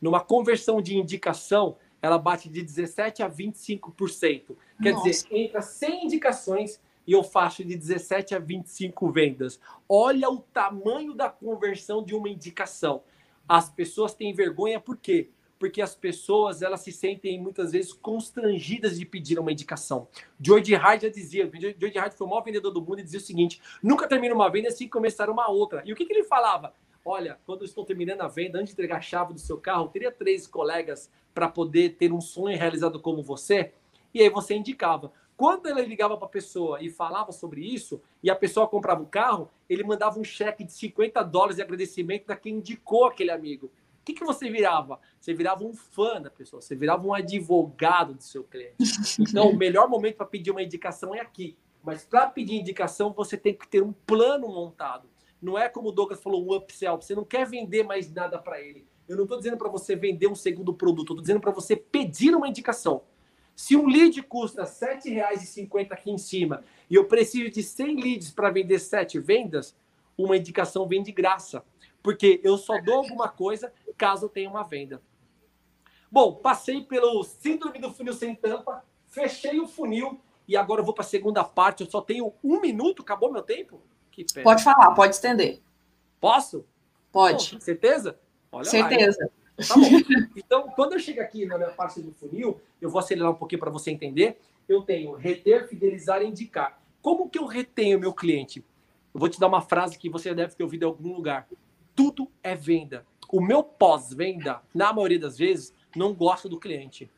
Numa conversão de indicação, ela bate de 17% a 25%. Quer Nossa. dizer, entra 100 indicações e eu faço de 17 a 25 vendas. Olha o tamanho da conversão de uma indicação. As pessoas têm vergonha por quê? Porque as pessoas elas se sentem muitas vezes constrangidas de pedir uma indicação. George Hart já dizia, George Hart foi o maior vendedor do mundo e dizia o seguinte: nunca termina uma venda sem começar uma outra. E o que, que ele falava? Olha, quando eu estou terminando a venda, antes de entregar a chave do seu carro, teria três colegas para poder ter um sonho realizado como você? E aí você indicava. Quando ele ligava para a pessoa e falava sobre isso, e a pessoa comprava o carro, ele mandava um cheque de 50 dólares de agradecimento da quem indicou aquele amigo. O que, que você virava? Você virava um fã da pessoa, você virava um advogado do seu cliente. Então, o melhor momento para pedir uma indicação é aqui. Mas para pedir indicação, você tem que ter um plano montado. Não é como o Douglas falou, um upsell. Você não quer vender mais nada para ele. Eu não estou dizendo para você vender um segundo produto. Estou dizendo para você pedir uma indicação. Se um lead custa R$ 7,50 aqui em cima e eu preciso de 100 leads para vender 7 vendas, uma indicação vem de graça. Porque eu só dou alguma coisa caso eu tenha uma venda. Bom, passei pelo síndrome do funil sem tampa, fechei o funil e agora eu vou para a segunda parte. Eu só tenho um minuto, acabou meu tempo?
Pode falar, pode estender.
Posso?
Pode.
Pô, certeza?
Olha certeza.
Lá, tá bom. Então, quando eu chego aqui na minha parte do funil, eu vou acelerar um pouquinho para você entender. Eu tenho reter, fidelizar e indicar. Como que eu retenho meu cliente? Eu vou te dar uma frase que você deve ter ouvido em algum lugar. Tudo é venda. O meu pós-venda, na maioria das vezes, não gosta do cliente.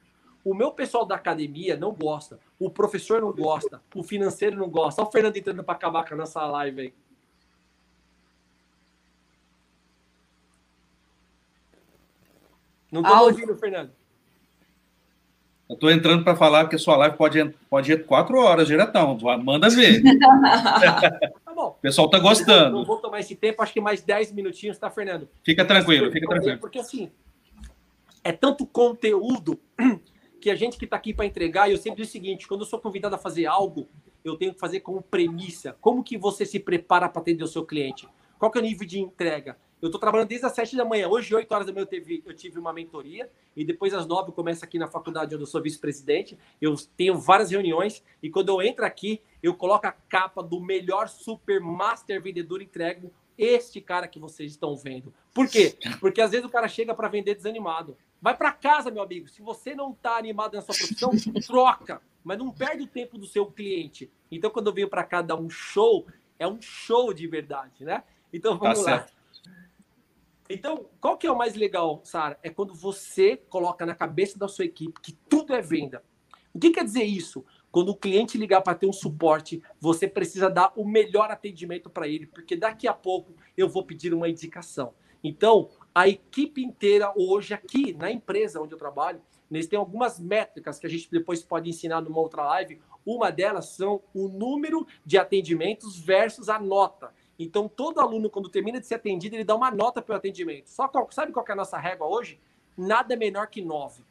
O meu pessoal da academia não gosta. O professor não gosta. O financeiro não gosta. Olha o Fernando entrando para acabar com a nossa live aí. Não estou ouvindo, Fernando.
Eu estou entrando para falar que a sua live pode, pode ir quatro horas diretão. Manda ver. tá bom. O pessoal está gostando.
Não vou tomar esse tempo, acho que mais dez minutinhos, tá, Fernando?
Fica tranquilo, fica tranquilo.
Porque assim, é tanto conteúdo que a gente que está aqui para entregar, eu sempre digo o seguinte: quando eu sou convidado a fazer algo, eu tenho que fazer como premissa. Como que você se prepara para atender o seu cliente? Qual que é o nível de entrega? Eu estou trabalhando desde as 7 da manhã. Hoje, 8 horas da manhã, eu, teve, eu tive uma mentoria. E depois, às 9, eu começo aqui na faculdade onde eu sou vice-presidente. Eu tenho várias reuniões. E quando eu entro aqui, eu coloco a capa do melhor super master vendedor entrego este cara que vocês estão vendo. Por quê? Porque às vezes o cara chega para vender desanimado. Vai para casa, meu amigo. Se você não está animado na sua profissão, troca. Mas não perde o tempo do seu cliente. Então, quando eu venho para cá dar um show, é um show de verdade, né? Então vamos tá lá. Certo. Então, qual que é o mais legal, Sara? É quando você coloca na cabeça da sua equipe que tudo é venda. O que quer dizer isso? Quando o cliente ligar para ter um suporte, você precisa dar o melhor atendimento para ele, porque daqui a pouco eu vou pedir uma indicação. Então, a equipe inteira hoje aqui na empresa onde eu trabalho, eles têm algumas métricas que a gente depois pode ensinar numa outra live. Uma delas são o número de atendimentos versus a nota. Então, todo aluno, quando termina de ser atendido, ele dá uma nota para o atendimento. Só qual, sabe qual é a nossa régua hoje? Nada menor que 9.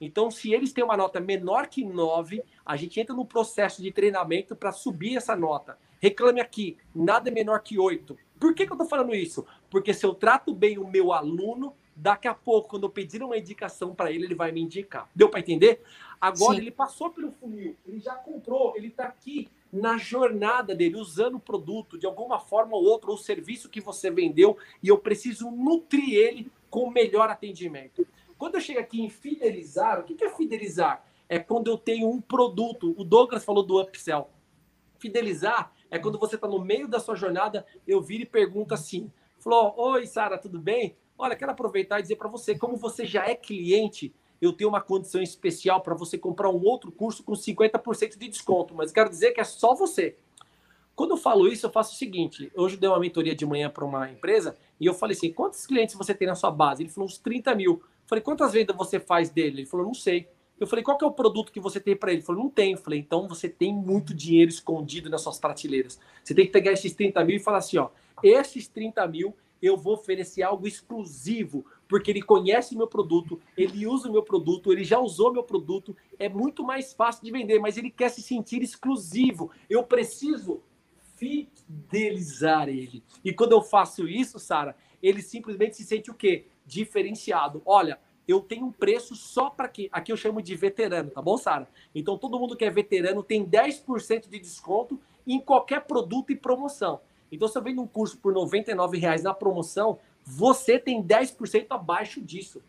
Então, se eles têm uma nota menor que 9, a gente entra no processo de treinamento para subir essa nota. Reclame aqui, nada menor que 8. Por que, que eu estou falando isso? Porque se eu trato bem o meu aluno, daqui a pouco, quando eu pedir uma indicação para ele, ele vai me indicar. Deu para entender? Agora, Sim. ele passou pelo funil, ele já comprou, ele está aqui na jornada dele, usando o produto de alguma forma ou outra, ou o serviço que você vendeu, e eu preciso nutrir ele com o melhor atendimento. Quando eu chego aqui em fidelizar, o que é fidelizar? É quando eu tenho um produto. O Douglas falou do upsell. Fidelizar é quando você está no meio da sua jornada, eu viro e pergunto assim: falou, oi, Sara, tudo bem? Olha, quero aproveitar e dizer para você, como você já é cliente, eu tenho uma condição especial para você comprar um outro curso com 50% de desconto, mas quero dizer que é só você. Quando eu falo isso, eu faço o seguinte: hoje eu dei uma mentoria de manhã para uma empresa e eu falei assim: quantos clientes você tem na sua base? Ele falou uns 30 mil. Falei: quantas vendas você faz dele? Ele falou: não sei. Eu falei: qual que é o produto que você tem para ele? Ele falou: não tem. Eu falei: então você tem muito dinheiro escondido nas suas prateleiras. Você tem que pegar esses 30 mil e falar assim: ó, esses 30 mil eu vou oferecer algo exclusivo porque ele conhece meu produto, ele usa o meu produto, ele já usou meu produto, é muito mais fácil de vender, mas ele quer se sentir exclusivo. Eu preciso fidelizar ele. E quando eu faço isso, Sara, ele simplesmente se sente o quê? Diferenciado. Olha, eu tenho um preço só para quê? Aqui eu chamo de veterano, tá bom, Sara? Então todo mundo que é veterano tem 10% de desconto em qualquer produto e promoção. Então, se eu vendo um curso por R$ reais na promoção, você tem 10% abaixo disso.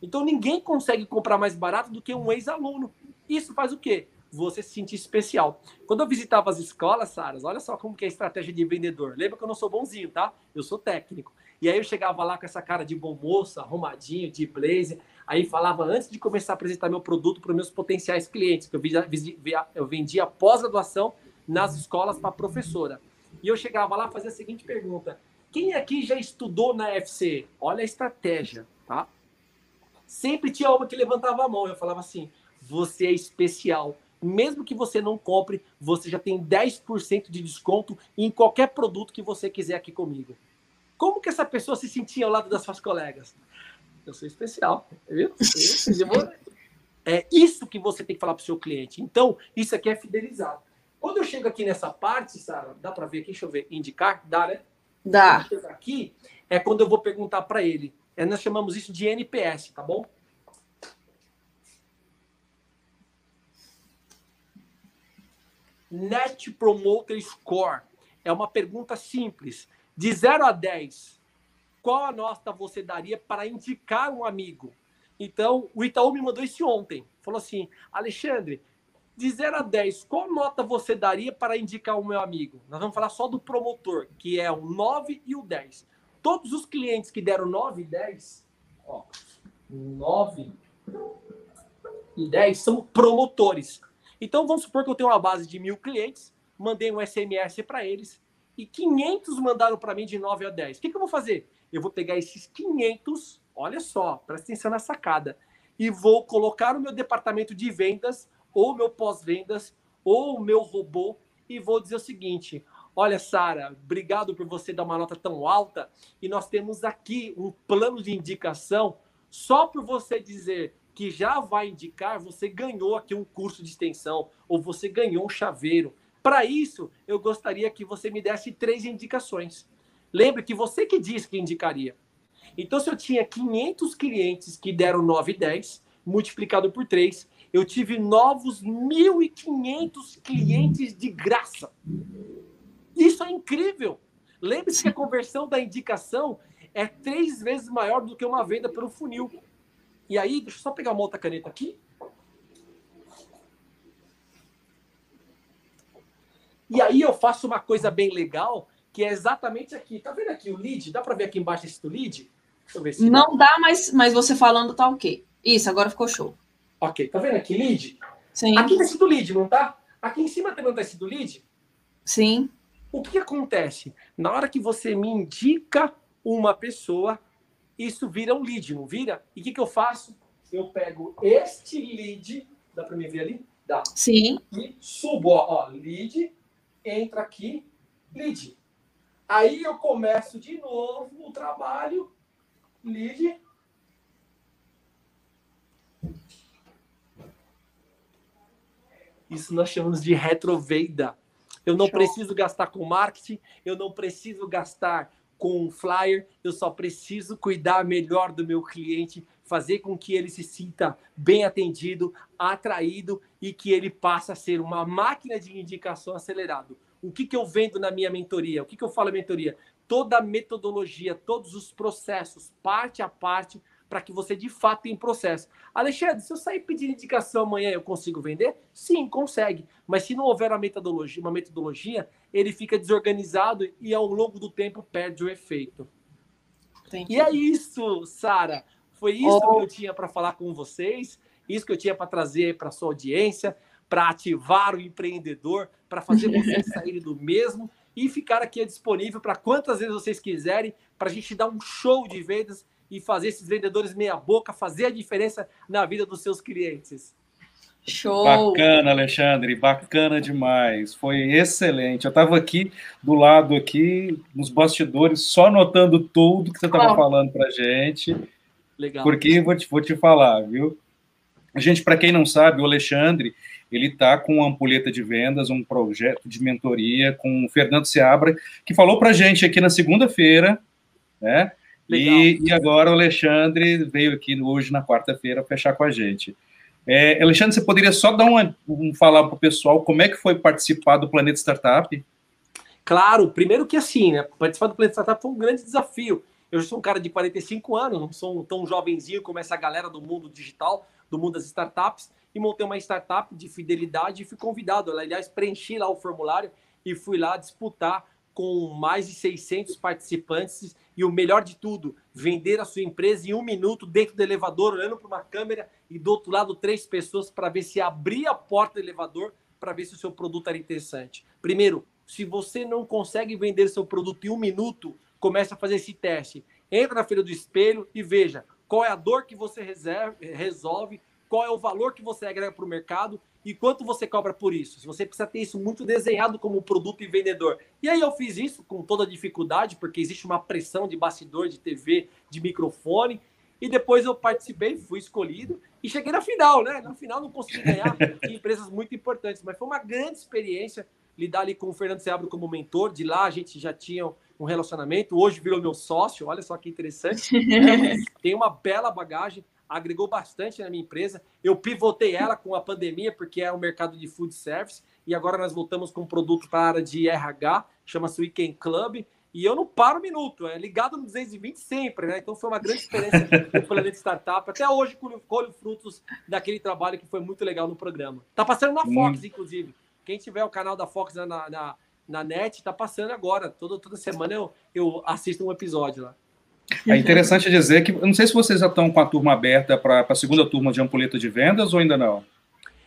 Então ninguém consegue comprar mais barato do que um ex-aluno. Isso faz o quê? Você se sentir especial. Quando eu visitava as escolas, Saras, olha só como que é a estratégia de vendedor. Lembra que eu não sou bonzinho, tá? Eu sou técnico. E aí eu chegava lá com essa cara de bom moço, arrumadinho, de blazer. Aí falava antes de começar a apresentar meu produto para meus potenciais clientes, que eu, vendia, eu vendia pós-graduação nas escolas para professora. E eu chegava lá fazia a seguinte pergunta: quem aqui já estudou na FC? Olha a estratégia, tá? Sempre tinha uma que levantava a mão. Eu falava assim: você é especial. Mesmo que você não compre, você já tem 10% de desconto em qualquer produto que você quiser aqui comigo. Como que essa pessoa se sentia ao lado das suas colegas? Eu sou especial, viu? É isso que você tem que falar para o seu cliente. Então, isso aqui é fidelizar. Quando eu chego aqui nessa parte, Sara, dá para ver aqui? Deixa eu ver. Indicar? Dá, né?
Dá.
Aqui é quando eu vou perguntar para ele. É, nós chamamos isso de NPS, tá bom? Net Promoter Score. É uma pergunta simples. De 0 a 10, qual a nota você daria para indicar um amigo? Então, o Itaú me mandou isso ontem. Falou assim: Alexandre, de 0 a 10, qual nota você daria para indicar o meu amigo? Nós vamos falar só do promotor, que é o 9 e o 10. Todos os clientes que deram 9 e 10, ó, 9 e 10 são promotores. Então vamos supor que eu tenho uma base de mil clientes, mandei um SMS para eles e 500 mandaram para mim de 9 a 10. O que, que eu vou fazer? Eu vou pegar esses 500, olha só, presta atenção na sacada, e vou colocar no meu departamento de vendas ou meu pós-vendas, ou o meu robô, e vou dizer o seguinte: olha, Sara, obrigado por você dar uma nota tão alta, e nós temos aqui um plano de indicação. Só por você dizer que já vai indicar, você ganhou aqui um curso de extensão, ou você ganhou um chaveiro. Para isso, eu gostaria que você me desse três indicações. Lembre que você que disse que indicaria. Então, se eu tinha 500 clientes que deram 9 e 10, multiplicado por 3, eu tive novos 1.500 clientes de graça. Isso é incrível. Lembre-se que a conversão da indicação é três vezes maior do que uma venda pelo funil. E aí, deixa eu só pegar uma outra caneta aqui. E aí eu faço uma coisa bem legal, que é exatamente aqui. Tá vendo aqui o lead? Dá para ver aqui embaixo esse do lead?
Deixa eu ver se Não dá, mas, mas você falando tá ok. Isso, agora ficou show.
Ok, tá vendo aqui lead?
Sim.
Aqui tá escrito lead, não tá? Aqui em cima também tá escrito lead?
Sim.
O que acontece? Na hora que você me indica uma pessoa, isso vira um lead, não vira? E o que, que eu faço? Eu pego este lead, dá para me ver ali? Dá.
Sim.
E subo, ó, ó, lead, entra aqui, lead. Aí eu começo de novo o trabalho, lead. Isso nós chamamos de retrovenda. Eu não Show. preciso gastar com marketing, eu não preciso gastar com flyer, eu só preciso cuidar melhor do meu cliente, fazer com que ele se sinta bem atendido, atraído e que ele passe a ser uma máquina de indicação acelerado. O que, que eu vendo na minha mentoria? O que, que eu falo mentoria? Toda a metodologia, todos os processos, parte a parte, para que você de fato tenha processo. Alexandre, se eu sair pedindo indicação amanhã, eu consigo vender? Sim, consegue. Mas se não houver uma metodologia, uma metodologia ele fica desorganizado e ao longo do tempo perde o efeito. Entendi. E é isso, Sara. Foi isso oh. que eu tinha para falar com vocês, isso que eu tinha para trazer para sua audiência, para ativar o empreendedor, para fazer vocês saírem do mesmo e ficar aqui disponível para quantas vezes vocês quiserem, para a gente dar um show de vendas e fazer esses vendedores meia boca fazer a diferença na vida dos seus clientes.
Show! Bacana, Alexandre, bacana demais. Foi excelente. Eu estava aqui do lado aqui, nos bastidores, só anotando tudo que você estava falando para gente. Legal. Porque vou te, vou te falar, viu? Gente, para quem não sabe, o Alexandre, ele está com uma ampulheta de vendas, um projeto de mentoria com o Fernando Seabra, que falou para gente aqui na segunda-feira, né? E, e, agora o Alexandre veio aqui hoje na quarta-feira fechar com a gente. É, Alexandre, você poderia só dar uma, um falar para o pessoal como é que foi participar do Planeta Startup?
Claro, primeiro que assim, né? Participar do Planeta Startup foi um grande desafio. Eu sou um cara de 45 anos, não sou tão jovenzinho como essa galera do mundo digital, do mundo das startups, e montei uma startup de fidelidade e fui convidado. Aliás, preenchi lá o formulário e fui lá disputar com mais de 600 participantes e o melhor de tudo, vender a sua empresa em um minuto dentro do elevador, olhando para uma câmera e do outro lado três pessoas para ver se abria a porta do elevador para ver se o seu produto era interessante. Primeiro, se você não consegue vender seu produto em um minuto, comece a fazer esse teste. Entra na feira do espelho e veja qual é a dor que você resolve, qual é o valor que você agrega para o mercado e quanto você cobra por isso. Se você precisa ter isso muito desenhado como produto e vendedor. E aí eu fiz isso com toda dificuldade, porque existe uma pressão de bastidor, de TV, de microfone. E depois eu participei, fui escolhido e cheguei na final, né? Na final não consegui ganhar, tinha empresas muito importantes, mas foi uma grande experiência lidar ali com o Fernando Seabro como mentor. De lá a gente já tinha um relacionamento, hoje virou meu sócio, olha só que interessante. É, tem uma bela bagagem agregou bastante na minha empresa. Eu pivotei ela com a pandemia, porque é o um mercado de food service, e agora nós voltamos com um produto para a área de RH, chama-se Weekend Club, e eu não paro um minuto, é ligado no 220 sempre, né? Então foi uma grande experiência no Planeta Startup. Até hoje colho, frutos daquele trabalho que foi muito legal no programa. Tá passando na Fox, hum. inclusive. Quem tiver o canal da Fox na, na, na net, tá passando agora. Toda, toda semana eu, eu assisto um episódio lá.
É interessante dizer que, não sei se vocês já estão com a turma aberta para a segunda turma de ampulheta de vendas ou ainda não.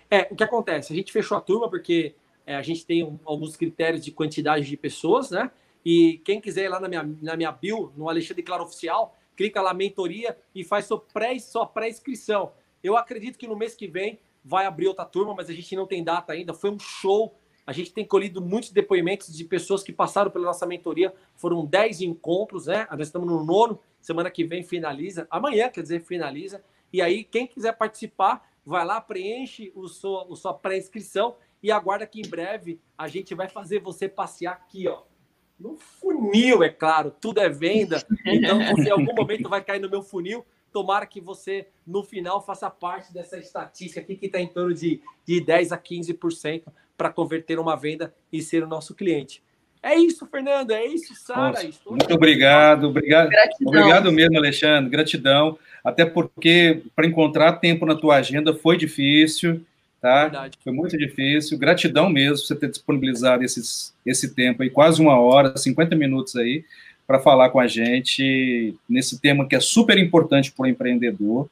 É, o que acontece? A gente fechou a turma porque é, a gente tem um, alguns critérios de quantidade de pessoas, né? E quem quiser ir lá na minha, na minha bio, no Alexandre Claro Oficial, clica lá mentoria e faz sua pré, pré-inscrição. Eu acredito que no mês que vem vai abrir outra turma, mas a gente não tem data ainda. Foi um show a gente tem colhido muitos depoimentos de pessoas que passaram pela nossa mentoria. Foram 10 encontros, né? Nós estamos no nono. Semana que vem finaliza. Amanhã, quer dizer, finaliza. E aí, quem quiser participar, vai lá, preenche o sua, a sua pré-inscrição e aguarda que em breve a gente vai fazer você passear aqui, ó. No funil, é claro, tudo é venda. Então, você em algum momento vai cair no meu funil. Tomara que você, no final, faça parte dessa estatística aqui que está em torno de, de 10 a 15% para converter uma venda e ser o nosso cliente. É isso, Fernando, é isso, Sara.
Muito obrigado, obrigado. Gratidão. Obrigado mesmo, Alexandre, gratidão. Até porque para encontrar tempo na tua agenda foi difícil, Tá? Verdade. Foi muito difícil. Gratidão mesmo por você ter disponibilizado esses, esse tempo aí, quase uma hora, 50 minutos aí, para falar com a gente nesse tema que é super importante para o empreendedor,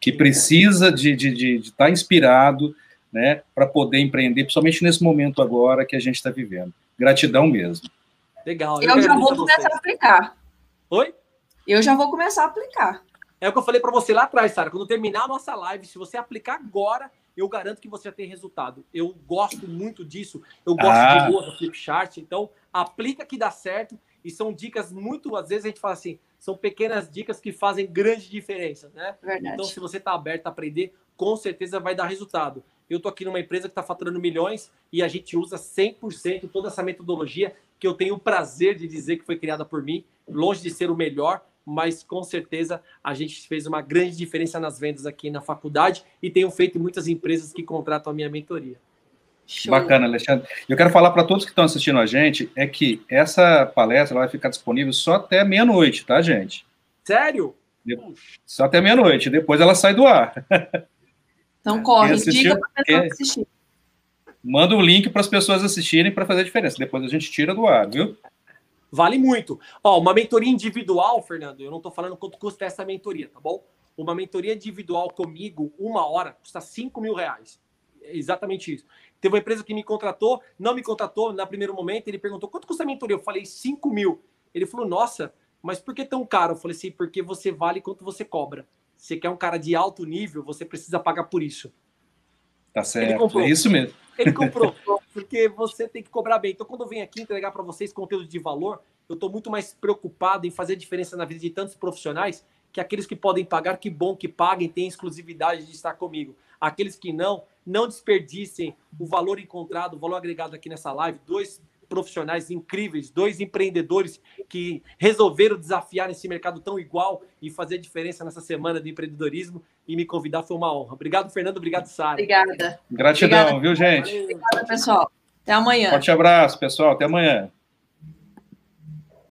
que precisa de estar de, de, de tá inspirado né, para poder empreender, principalmente nesse momento agora que a gente está vivendo. Gratidão mesmo.
Legal. Eu, eu já vou começar a aplicar.
Oi?
Eu já vou começar a aplicar.
É o que eu falei para você lá atrás, Sara. Quando terminar a nossa live, se você aplicar agora, eu garanto que você já tem resultado. Eu gosto muito disso. Eu gosto ah. de boa do Flipchart. Então, aplica que dá certo. E são dicas muito, às vezes a gente fala assim, são pequenas dicas que fazem grande diferença, né? Verdade. Então, se você está aberto a aprender, com certeza vai dar resultado. Eu estou aqui numa empresa que está faturando milhões e a gente usa 100% toda essa metodologia que eu tenho o prazer de dizer que foi criada por mim, longe de ser o melhor, mas com certeza a gente fez uma grande diferença nas vendas aqui na faculdade e tenho feito muitas empresas que contratam a minha mentoria.
Show. Bacana, Alexandre. Eu quero falar para todos que estão assistindo a gente é que essa palestra vai ficar disponível só até meia-noite, tá, gente?
Sério?
Só até meia-noite, depois ela sai do ar.
Então corre, diga para quem... assistir.
Manda um link para as pessoas assistirem para fazer a diferença. Depois a gente tira do ar, viu?
Vale muito. Ó, uma mentoria individual, Fernando, eu não estou falando quanto custa essa mentoria, tá bom? Uma mentoria individual comigo, uma hora, custa 5 mil reais. É exatamente isso. Teve uma empresa que me contratou, não me contratou no primeiro momento, ele perguntou quanto custa a mentoria? Eu falei 5 mil. Ele falou, nossa, mas por que tão caro? Eu falei assim, porque você vale quanto você cobra. Você quer um cara de alto nível, você precisa pagar por isso.
Tá certo, é isso mesmo.
Ele comprou, porque você tem que cobrar bem. Então, quando eu venho aqui entregar para vocês conteúdo de valor, eu estou muito mais preocupado em fazer diferença na vida de tantos profissionais que aqueles que podem pagar, que bom que paguem, têm exclusividade de estar comigo. Aqueles que não, não desperdicem o valor encontrado, o valor agregado aqui nessa live. Dois profissionais incríveis, dois empreendedores que resolveram desafiar nesse mercado tão igual e fazer diferença nessa semana de empreendedorismo e me convidar foi uma honra. Obrigado, Fernando. Obrigado, Sara.
Obrigada.
Gratidão, Obrigada. viu, gente?
Obrigada, pessoal. Até amanhã.
Forte abraço, pessoal. Até amanhã.